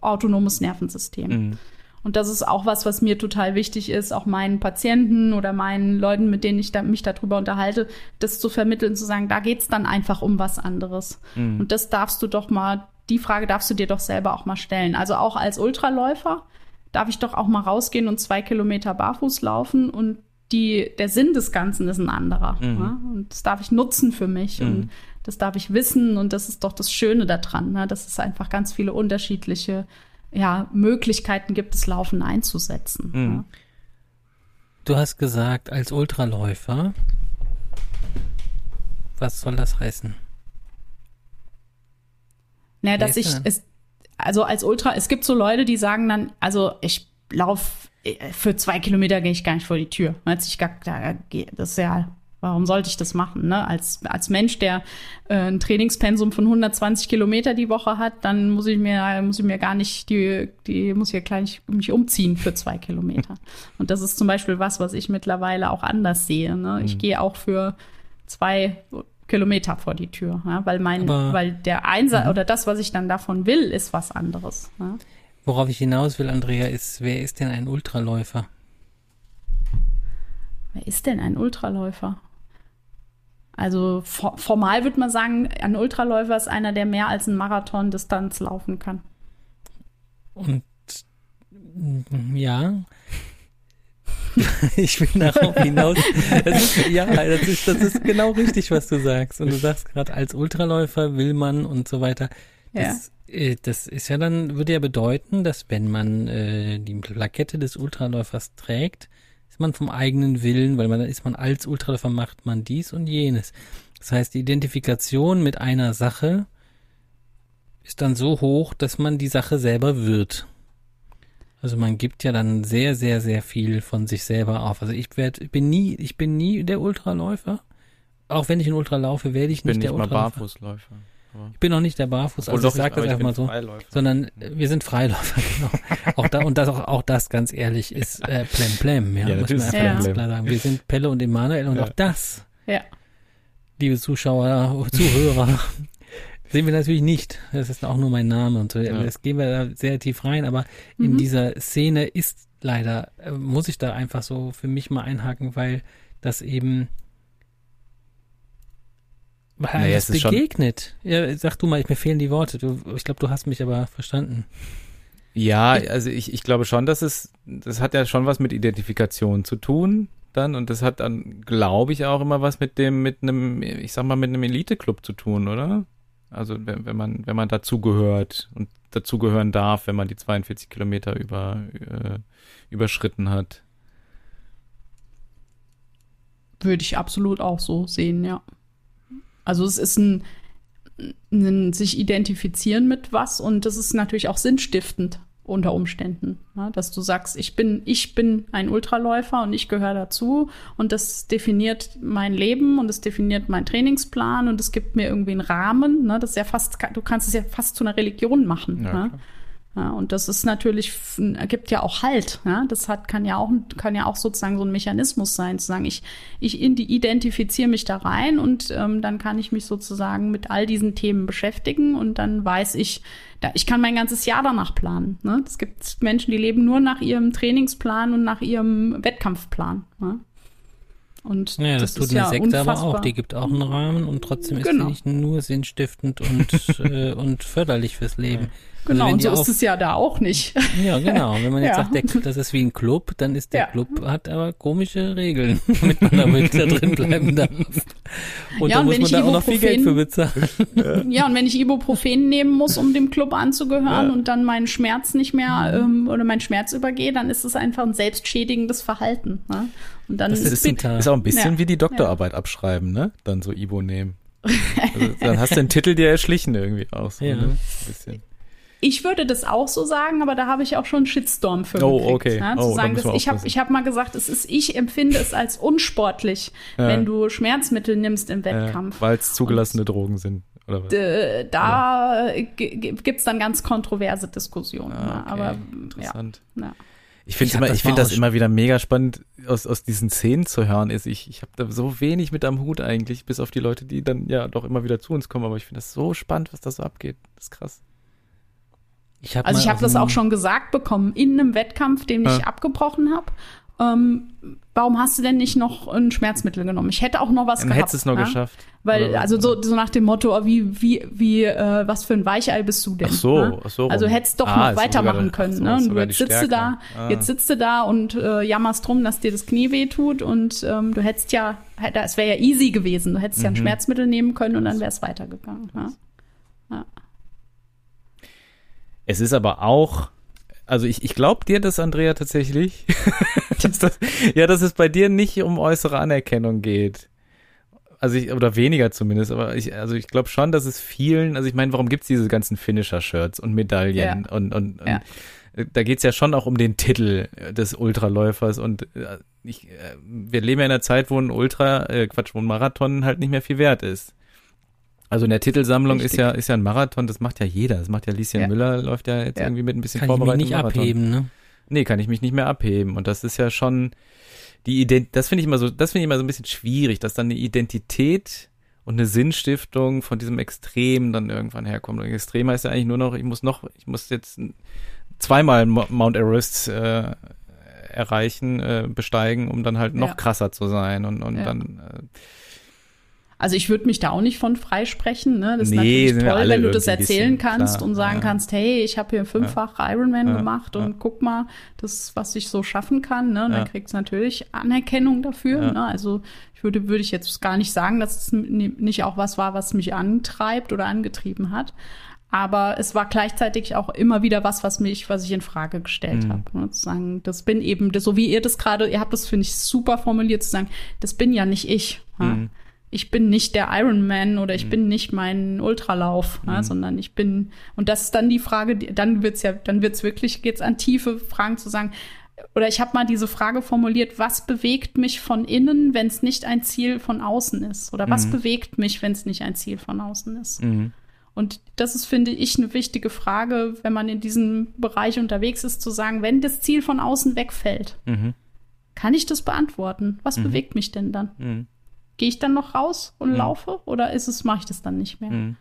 autonomes Nervensystem. Und das ist auch was, was mir total wichtig ist, auch meinen Patienten oder meinen Leuten, mit denen ich da, mich darüber unterhalte, das zu vermitteln, zu sagen, da geht's dann einfach um was anderes. Und das darfst du doch mal, die Frage darfst du dir doch selber auch mal stellen. Also auch als Ultraläufer darf ich doch auch mal rausgehen und zwei Kilometer barfuß laufen und die, der Sinn des Ganzen ist ein anderer. Ne? Und das darf ich nutzen für mich und das darf ich wissen und das ist doch das Schöne daran, ne? dass es einfach ganz viele unterschiedliche ja, Möglichkeiten gibt, das Laufen einzusetzen. Mhm. Du hast gesagt, als Ultraläufer. Was soll das heißen? Ja. Naja, Wer dass ich es, also als Ultra, es gibt so Leute, die sagen dann, also ich laufe für zwei Kilometer gehe ich gar nicht vor die Tür. Das ist ja, warum sollte ich das machen? Ne? Als, als Mensch, der äh, ein Trainingspensum von 120 Kilometer die Woche hat, dann muss ich mir, muss ich mir gar nicht die, die muss ich ja gleich mich umziehen für zwei Kilometer. Und das ist zum Beispiel was, was ich mittlerweile auch anders sehe. Ne? Ich gehe auch für zwei Kilometer vor die Tür, ja? weil mein, Aber- weil der Einsatz oder das, was ich dann davon will, ist was anderes. Ja? Worauf ich hinaus will, Andrea, ist, wer ist denn ein Ultraläufer? Wer ist denn ein Ultraläufer? Also for formal würde man sagen, ein Ultraläufer ist einer, der mehr als einen Marathon Distanz laufen kann. Und ja, ich will darauf hinaus. Das ist, ja, das ist, das ist genau richtig, was du sagst. Und du sagst gerade, als Ultraläufer will man und so weiter. Das, äh, das ist ja dann, würde ja bedeuten, dass wenn man äh, die Plakette des Ultraläufers trägt, ist man vom eigenen Willen, weil man dann ist man als Ultraläufer macht man dies und jenes. Das heißt, die Identifikation mit einer Sache ist dann so hoch, dass man die Sache selber wird. Also man gibt ja dann sehr, sehr, sehr viel von sich selber auf. Also ich werde, bin nie, ich bin nie der Ultraläufer. Auch wenn ich in Ultra laufe, werde ich nicht bin der nicht mal Ultraläufer. Barfußläufer. Ich bin noch nicht der Barfuß, also ich doch, sage das einfach mal so. Freiläufer. Sondern äh, wir sind Freiläufer, genau. auch da, und das auch, auch das ganz ehrlich ist äh, Plem Plem, ja, Ja, muss man einfach ist ganz klar sagen. Wir sind Pelle und Emanuel und Ja. auch das, Ja. liebe Zuschauer, Zuhörer, sehen wir natürlich nicht. Das ist auch nur mein Name und so. Ja. Das gehen wir da sehr tief rein, aber in Mhm. dieser Szene ist leider, äh, muss ich da einfach so für mich mal einhaken, weil das eben weil einem Naja, das es ist schon- begegnet. Ja, sag du mal, ich, mir fehlen die Worte. Du, ich glaube, du hast mich aber verstanden. Ja, also ich, ich glaube schon, dass es, das hat ja schon was mit Identifikation zu tun dann und das hat dann, glaube ich, auch immer was mit dem, mit einem, ich sag mal, mit einem Elite-Club zu tun, oder? Also wenn, wenn man, wenn man dazugehört und dazugehören darf, wenn man die 42 Kilometer über, äh, überschritten hat. Würde ich absolut auch so sehen, ja. Also es ist ein, ein sich identifizieren mit was und das ist natürlich auch sinnstiftend unter Umständen, ne? dass du sagst, ich bin ich bin ein Ultraläufer und ich gehöre dazu und das definiert mein Leben und es definiert meinen Trainingsplan und es gibt mir irgendwie einen Rahmen, ne? das ist ja fast du kannst es ja fast zu einer Religion machen, Ja, ne? Ja, und das ist natürlich, ergibt ja auch Halt. Ja? Das hat, kann ja auch, kann ja auch sozusagen so ein Mechanismus sein, zu sagen, ich, ich in die, identifiziere mich da rein und ähm, dann kann ich mich sozusagen mit all diesen Themen beschäftigen und dann weiß ich, da, ich kann mein ganzes Jahr danach planen. Ne? Es gibt Menschen, die leben nur nach ihrem Trainingsplan und nach ihrem Wettkampfplan. Ne? Und Ja, das, tut ist eine ja Sekte aber unfassbar. auch. Die gibt auch einen Rahmen und trotzdem ist Genau. sie nicht nur sinnstiftend und, äh, und förderlich fürs Leben. Also Genau, wenn und so auf- ist es ja da auch nicht. Ja, genau. Wenn man jetzt Ja. sagt, der, das ist wie ein Club, dann ist der Ja. Club, hat aber komische Regeln, damit man da wirklich da drin bleiben darf. Und Ja, da und muss wenn man ich da auch noch viel Geld Ibuprofen- für bezahlen. Ja, und wenn ich Ibuprofen nehmen muss, um dem Club anzugehören Ja. und dann meinen Schmerz nicht mehr ähm, oder meinen Schmerz übergehe, dann ist es einfach ein selbstschädigendes Verhalten. Ne? Und dann Das ist ist, ist auch ein bisschen Ja. wie die Doktorarbeit abschreiben, ne? Dann so Ibo nehmen. Also, dann hast du den Titel dir erschlichen irgendwie auch. So, Ja. ne? Ein bisschen. Ich würde das auch so sagen, aber da habe ich auch schon einen Shitstorm für Oh, gekriegt. okay. Ne? Oh, Zu da sagen, dass ich habe ich hab mal gesagt, es ist, ich empfinde es als unsportlich, Ja. wenn du Schmerzmittel nimmst im Wettkampf. Weil es zugelassene Drogen sind, oder was? Da g- g- gibt's dann ganz kontroverse Diskussionen. Ah, ne? okay. Aber ja, Interessant. ja. Ich finde immer, das ich finde das immer wieder mega spannend, aus, aus diesen Szenen zu hören. Ist ich, ich habe da so wenig mit am Hut eigentlich, bis auf die Leute, die dann ja doch immer wieder zu uns kommen. Aber ich finde das so spannend, was da so abgeht. Das ist krass. Ich hab Also ich habe das auch schon gesagt bekommen in einem Wettkampf, den ich Ja. abgebrochen habe. Ähm, warum hast du denn nicht noch ein Schmerzmittel genommen? Ich hätte auch noch was Dann gehabt. hättest du es noch ja? geschafft. Weil, Oder- also so, so nach dem Motto, wie, wie, wie, äh, was für ein Weichei bist du denn? Ach so, ne? ach so. Also hättest doch Ah, noch weitermachen sogar- können. so, ne? Und jetzt sitzt du da. Ah. jetzt sitzt du da und äh, jammerst drum, dass dir das Knie weh tut und ähm, du hättest ja, es wäre ja easy gewesen. Du hättest ja ein Mhm. Schmerzmittel nehmen können und dann wäre es weitergegangen. Ja? Es ist aber auch, also ich, ich glaube dir das, Andrea, tatsächlich. dass das, ja, dass es bei dir nicht um äußere Anerkennung geht. Also ich, oder weniger zumindest, aber ich, also ich glaube schon, dass es vielen, also ich meine, warum gibt's diese ganzen Finisher-Shirts und Medaillen und, und, und Ja. da geht's ja schon auch um den Titel des Ultraläufers und äh, ich, äh, wir leben ja in einer Zeit, wo ein Ultra, äh, Quatsch, wo ein Marathon halt nicht mehr viel wert ist. Also in der Titelsammlung ist ja, ist ja ein Marathon, das macht ja jeder. Das macht ja Lieschen Ja. Müller, läuft ja jetzt Ja. irgendwie mit ein bisschen kann ich mich Vorbereitung nicht Marathon. abheben, ne? Nee, kann ich mich nicht mehr abheben. Und das ist ja schon die Ident das finde ich immer so, das finde ich immer so ein bisschen schwierig, dass dann eine Identität und eine Sinnstiftung von diesem Extrem dann irgendwann herkommt. Und Extrem heißt ja eigentlich nur noch, ich muss noch, ich muss jetzt zweimal Mount Everest äh, erreichen, äh, besteigen, um dann halt noch Ja. krasser zu sein und, und dann äh, Also ich würde mich da auch nicht von freisprechen. Ne? Das ist Nee, natürlich toll, wenn du das erzählen bisschen, kannst klar, und sagen ja. kannst, hey, ich habe hier fünffach Ironman Ja, gemacht und ja. guck mal, das, was ich so schaffen kann. Ne? Und Ja. dann kriegst du natürlich Anerkennung dafür. Ja. Ne? Also ich würde, würde ich jetzt gar nicht sagen, dass es nicht auch was war, was mich antreibt oder angetrieben hat. Aber es war gleichzeitig auch immer wieder was, was mich, was ich in Frage gestellt Mhm. habe. Ne? Zu sagen, das bin eben, das, so wie ihr das gerade, ihr habt das, finde ich, super formuliert, zu sagen, das bin ja nicht ich. Ja? Mhm. Ich bin nicht der Ironman oder ich bin nicht mein Ultralauf, ja, sondern ich bin, und das ist dann die Frage, die, dann wird's ja, dann wird's wirklich, geht's an tiefe Fragen zu sagen, oder ich habe mal diese Frage formuliert, was bewegt mich von innen, wenn es nicht ein Ziel von außen ist? Oder was bewegt mich, wenn es nicht ein Ziel von außen ist? mhm. Und das ist, finde ich, eine wichtige Frage, wenn man in diesem Bereich unterwegs ist, zu sagen, wenn das Ziel von außen wegfällt, Mhm. kann ich das beantworten? Was bewegt mich denn dann? Mhm. Gehe ich dann noch raus und laufe oder ist es, mache ich das dann nicht mehr? Mhm.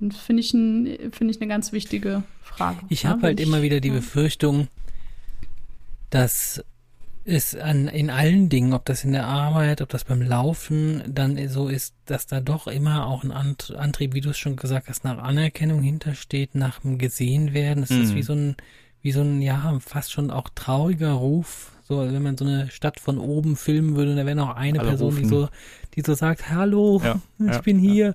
Und finde ich, ein, finde ich eine ganz wichtige Frage. Ich Ja, habe halt immer wieder die ja. Befürchtung, dass es an, in allen Dingen, ob das in der Arbeit, ob das beim Laufen dann so ist, dass da doch immer auch ein Ant- Antrieb, wie du es schon gesagt hast, nach Anerkennung hintersteht, nach dem gesehen werden. Es ist Mhm. wie so ein, wie so ein, ja, fast schon auch trauriger Ruf. So, wenn man so eine Stadt von oben filmen würde, da wäre noch eine Alle Person, die rufen. so, die so sagt, hallo, Ja, ich ja, bin ja. hier.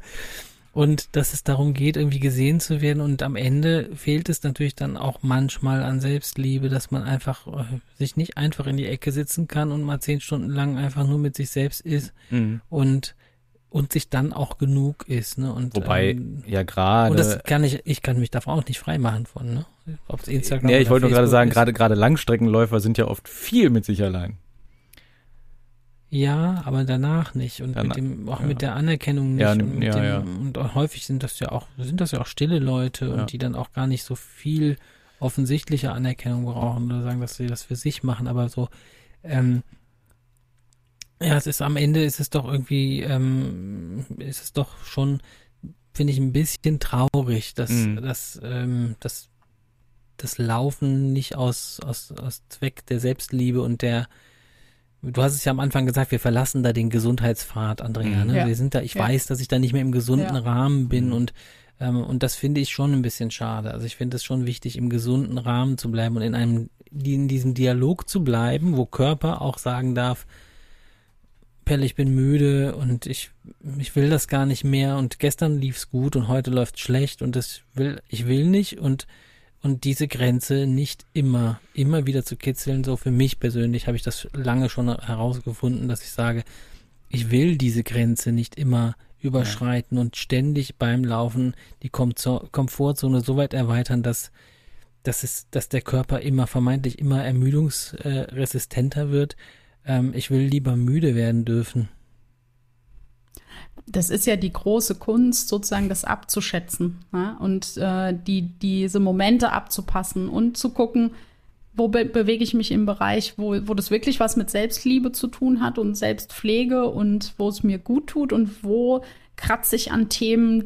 Und dass es darum geht, irgendwie gesehen zu werden. Und am Ende fehlt es natürlich dann auch manchmal an Selbstliebe, dass man einfach äh, sich nicht einfach in die Ecke sitzen kann und mal zehn Stunden lang einfach nur mit sich selbst ist Mhm. und und sich dann auch genug ist. Ne? Und, Wobei, ähm, ja und gerade. das kann ich, ich kann mich davon auch nicht frei machen von, ne? Ob es Instagram Nee, ich wollte nur gerade sagen, gerade gerade Langstreckenläufer sind ja oft viel mit sich allein. Ja, aber danach nicht und Danach- mit dem auch ja. mit der Anerkennung nicht Ja, und, ja, dem, ja. und häufig sind das ja auch sind das ja auch stille Leute und die dann auch gar nicht so viel offensichtliche Anerkennung brauchen oder sagen, dass sie das für sich machen, aber so ähm, ja, es ist am Ende ist es doch irgendwie ähm, ist es doch schon finde ich ein bisschen traurig, dass Mhm. dass ähm, dass das Laufen nicht aus aus aus Zweck der Selbstliebe und der Du hast es ja am Anfang gesagt, wir verlassen da den Gesundheitspfad, Andrea. Mhm. Ne? Ja. Wir sind da, ich Ja. weiß, dass ich da nicht mehr im gesunden Ja. Rahmen bin Mhm. und ähm, und das finde ich schon ein bisschen schade. Also ich finde es schon wichtig, im gesunden Rahmen zu bleiben und in einem in diesem Dialog zu bleiben, wo Körper auch sagen darf, Pelle, ich bin müde und ich ich will das gar nicht mehr und gestern lief's gut und heute läuft's schlecht und das will ich will nicht und und diese Grenze nicht immer, immer wieder zu kitzeln, so für mich persönlich habe ich das lange schon herausgefunden, dass ich sage, ich will diese Grenze nicht immer überschreiten und ständig beim Laufen die Komfortzone so weit erweitern, dass, dass es, dass der Körper immer vermeintlich immer ermüdungsresistenter wird. Ähm, ich will lieber müde werden dürfen. das ist ja die große Kunst, sozusagen das abzuschätzen ja? und äh, die, diese Momente abzupassen und zu gucken, wo be bewege ich mich im Bereich, wo, wo das wirklich was mit Selbstliebe zu tun hat und Selbstpflege und wo es mir gut tut und wo kratze ich an Themen,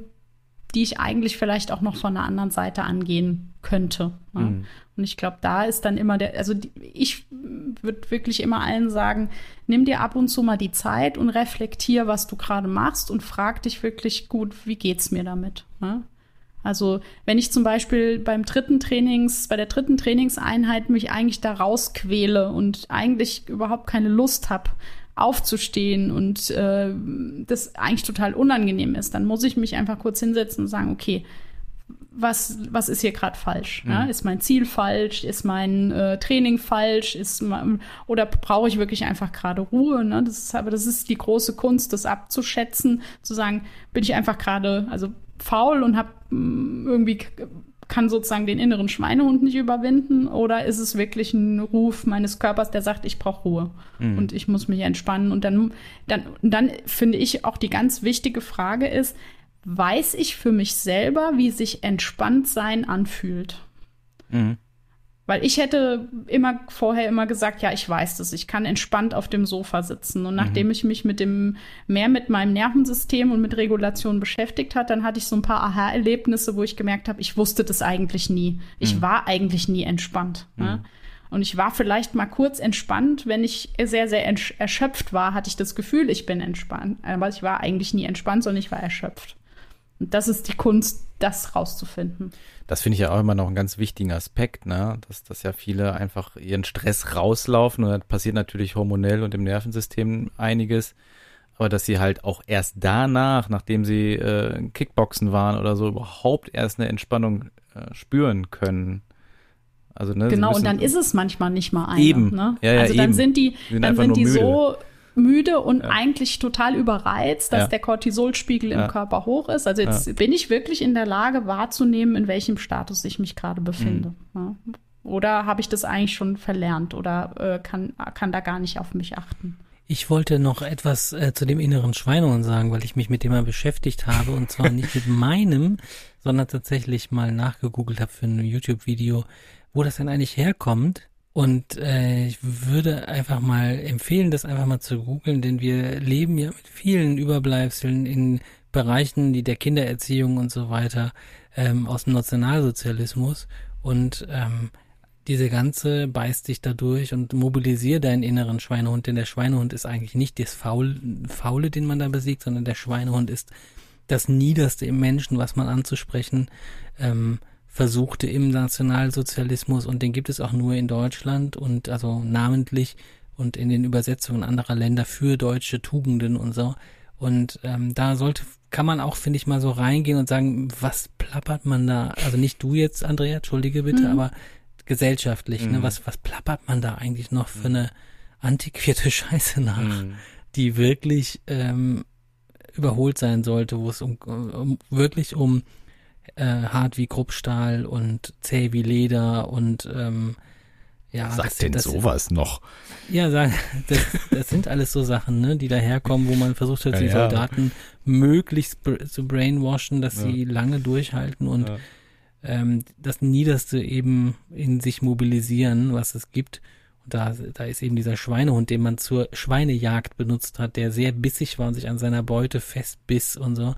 die ich eigentlich vielleicht auch noch von einer anderen Seite angehen könnte. Ja? Mhm. Und ich glaube, da ist dann immer der, also die, ich würde wirklich immer allen sagen, nimm dir ab und zu mal die Zeit und reflektier, was du gerade machst und frag dich wirklich gut, wie geht's mir damit? Ne? Also wenn ich zum Beispiel beim dritten Trainings, bei der dritten Trainingseinheit mich eigentlich da rausquäle und eigentlich überhaupt keine Lust habe, aufzustehen und äh, das eigentlich total unangenehm ist, dann muss ich mich einfach kurz hinsetzen und sagen, okay, was, was ist hier gerade falsch? Ja? Ist mein Ziel falsch? Ist mein äh, Training falsch? Ist mein, oder brauche ich wirklich einfach gerade Ruhe? Ne? Das ist, aber das ist die große Kunst, das abzuschätzen, zu sagen, bin ich einfach gerade also faul und habe irgendwie kann sozusagen den inneren Schweinehund nicht überwinden oder ist es wirklich ein Ruf meines Körpers, der sagt, ich brauche Ruhe Mhm. und ich muss mich entspannen und dann dann dann finde ich auch die ganz wichtige Frage ist, weiß ich für mich selber, wie sich entspannt sein anfühlt? Mhm. Weil ich hätte immer vorher immer gesagt, ja, ich weiß das, ich kann entspannt auf dem Sofa sitzen. Und nachdem mhm. ich mich mit dem mehr mit meinem Nervensystem und mit Regulation beschäftigt hat, dann hatte ich so ein paar Aha-Erlebnisse, wo ich gemerkt habe, ich wusste das eigentlich nie. Ich mhm. war eigentlich nie entspannt. Ne? Mhm. Ne? Und ich war vielleicht mal kurz entspannt, wenn ich sehr, sehr erschöpft war, hatte ich das Gefühl, ich bin entspannt. Aber ich war eigentlich nie entspannt, sondern ich war erschöpft. Und das ist die Kunst, das rauszufinden. Das finde ich ja auch immer noch einen ganz wichtigen Aspekt, ne? Dass, dass ja viele einfach ihren Stress rauslaufen und dann passiert natürlich hormonell und im Nervensystem einiges. Aber dass sie halt auch erst danach, nachdem sie äh, Kickboxen waren oder so, überhaupt erst eine Entspannung äh, spüren können. Also, ne, genau, und dann ist es manchmal nicht mal eine. Eben. Ne? Ja, ja, also dann eben. sind die, sind dann sind die müde. so müde und ja. eigentlich total überreizt, dass ja. der Cortisolspiegel ja. im Körper hoch ist. Also jetzt bin ich wirklich in der Lage wahrzunehmen, in welchem Status ich mich gerade befinde. Mhm. Oder habe ich das eigentlich schon verlernt oder äh, kann, kann da gar nicht auf mich achten? Ich wollte noch etwas äh, zu dem inneren Schweinehund sagen, weil ich mich mit dem mal beschäftigt habe und zwar nicht mit meinem, sondern tatsächlich mal nachgegoogelt habe für ein YouTube-Video, wo das denn eigentlich herkommt und äh, ich würde einfach mal empfehlen, das einfach mal zu googeln, denn wir leben ja mit vielen Überbleibseln in Bereichen, die der Kindererziehung und so weiter ähm, aus dem Nationalsozialismus. Und ähm, diese ganze beißt dich dadurch und mobilisier deinen inneren Schweinehund, denn der Schweinehund ist eigentlich nicht das Faul, Faule, den man da besiegt, sondern der Schweinehund ist das Niederste im Menschen, was man anzusprechen ähm, versuchte im Nationalsozialismus und den gibt es auch nur in Deutschland und also namentlich und in den Übersetzungen anderer Länder für deutsche Tugenden und so. Und ähm, da sollte, kann man auch, finde ich, mal so reingehen und sagen, was plappert man da? Also nicht du jetzt, Andrea, entschuldige bitte, mhm. aber gesellschaftlich, ne? mhm. ne? Was, was plappert man da eigentlich noch für mhm. eine antiquierte Scheiße nach, mhm. die wirklich ähm, überholt sein sollte, wo es um, um wirklich um äh, hart wie Kruppstahl und zäh wie Leder und ähm, ja. Sagt das, denn das, sowas noch? Ja, das, das sind alles so Sachen, ne, die daherkommen, wo man versucht hat, ja, die Soldaten ja. möglichst zu brainwashen, dass ja. sie lange durchhalten und ähm, das Niederste eben in sich mobilisieren, was es gibt. Und da, da ist eben dieser Schweinehund, den man zur Schweinejagd benutzt hat, der sehr bissig war und sich an seiner Beute festbiss und so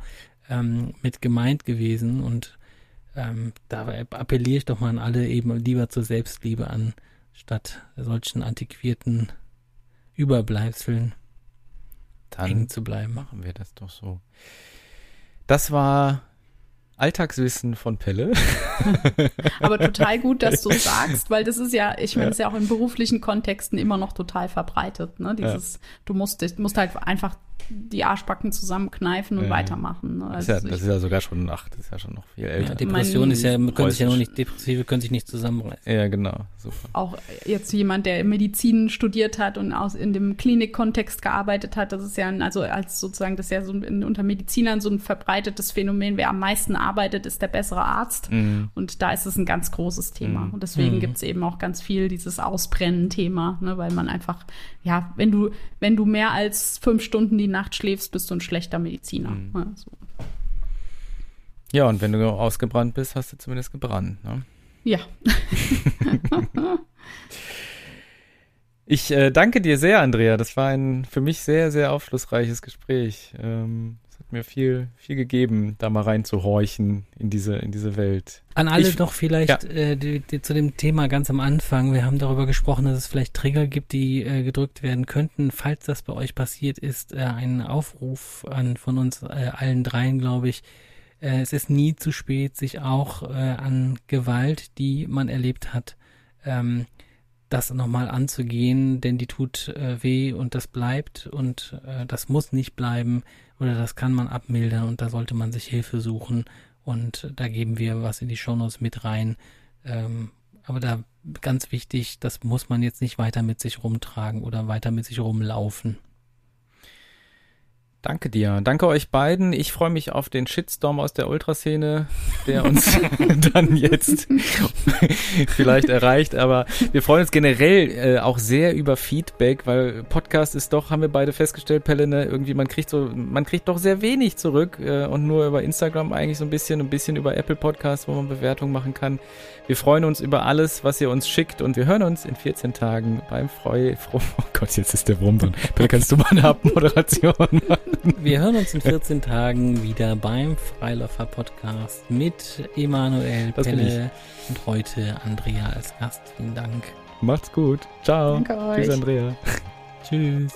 ähm, mit gemeint gewesen und ähm, da appelliere ich doch mal an alle eben lieber zur Selbstliebe an, statt solchen antiquierten Überbleibseln Dann eng zu bleiben. Machen wir das doch so. Das war Alltagswissen von Pelle. Aber total gut, dass du es sagst, weil das ist ja, ich meine, ja. ist ja auch in beruflichen Kontexten immer noch total verbreitet. Ne? Dieses, ja. du musst, musst halt einfach die Arschbacken zusammenkneifen und ja. weitermachen. Ne? Also das, ist ja, das ist ja sogar schon, ach, das ist ja schon noch viel älter. Ja, Depression ist ja, können sich ja noch nicht, Depressive können sich nicht zusammenreißen. Ja, genau. Super. Auch jetzt jemand, der Medizin studiert hat und aus, in dem Klinikkontext gearbeitet hat, das ist ja, ein, also als sozusagen, das ist ja so ein, unter Medizinern so ein verbreitetes Phänomen, wer am meisten arbeitet, ist der bessere Arzt. Mhm. Und da ist es ein ganz großes Thema. Mhm. Und deswegen mhm. gibt es eben auch ganz viel dieses Ausbrennen-Thema, ne? weil man einfach, ja, wenn du, wenn du mehr als fünf Stunden die Nacht schläfst, bist du ein schlechter Mediziner. Mhm. Also. Ja, und wenn du ausgebrannt bist, hast du zumindest gebrannt. Ne? Ja. ich äh, danke dir sehr, Andrea. Das war ein für mich sehr, sehr aufschlussreiches Gespräch. Ähm, mir viel, viel gegeben, da mal reinzuhorchen in diese, in diese Welt. An alle ich, doch vielleicht ja. äh, die, die, zu dem Thema ganz am Anfang. Wir haben darüber gesprochen, dass es vielleicht Trigger gibt, die äh, gedrückt werden könnten. Falls das bei euch passiert ist, äh, ein Aufruf an von uns äh, allen dreien, glaube ich. Äh, es ist nie zu spät, sich auch äh, an Gewalt, die man erlebt hat, ähm, das nochmal anzugehen, denn die tut äh, weh und das bleibt und äh, das muss nicht bleiben oder das kann man abmildern und da sollte man sich Hilfe suchen und da geben wir was in die Shownotes mit rein. Ähm, aber da ganz wichtig, das muss man jetzt nicht weiter mit sich rumtragen oder weiter mit sich rumlaufen. Danke dir. Danke euch beiden. Ich freue mich auf den Shitstorm aus der Ultraszene, der uns dann jetzt vielleicht erreicht. Aber wir freuen uns generell äh, auch sehr über Feedback, weil Podcast ist doch, haben wir beide festgestellt, Pelle, ne, irgendwie man kriegt so, man kriegt doch sehr wenig zurück äh, und nur über Instagram eigentlich so ein bisschen, ein bisschen über Apple Podcasts, wo man Bewertungen machen kann. Wir freuen uns über alles, was ihr uns schickt und wir hören uns in 14 Tagen beim Freu, Fro oh Gott, jetzt ist der Wurm drin. Pelle, kannst du mal eine Abmoderation machen? Wir hören uns in 14 Tagen wieder beim Freiläufer Podcast mit Emanuel Das Pelle und heute Andrea als Gast. Vielen Dank. Macht's gut. Ciao. Danke euch. Tschüss, Andrea. Tschüss.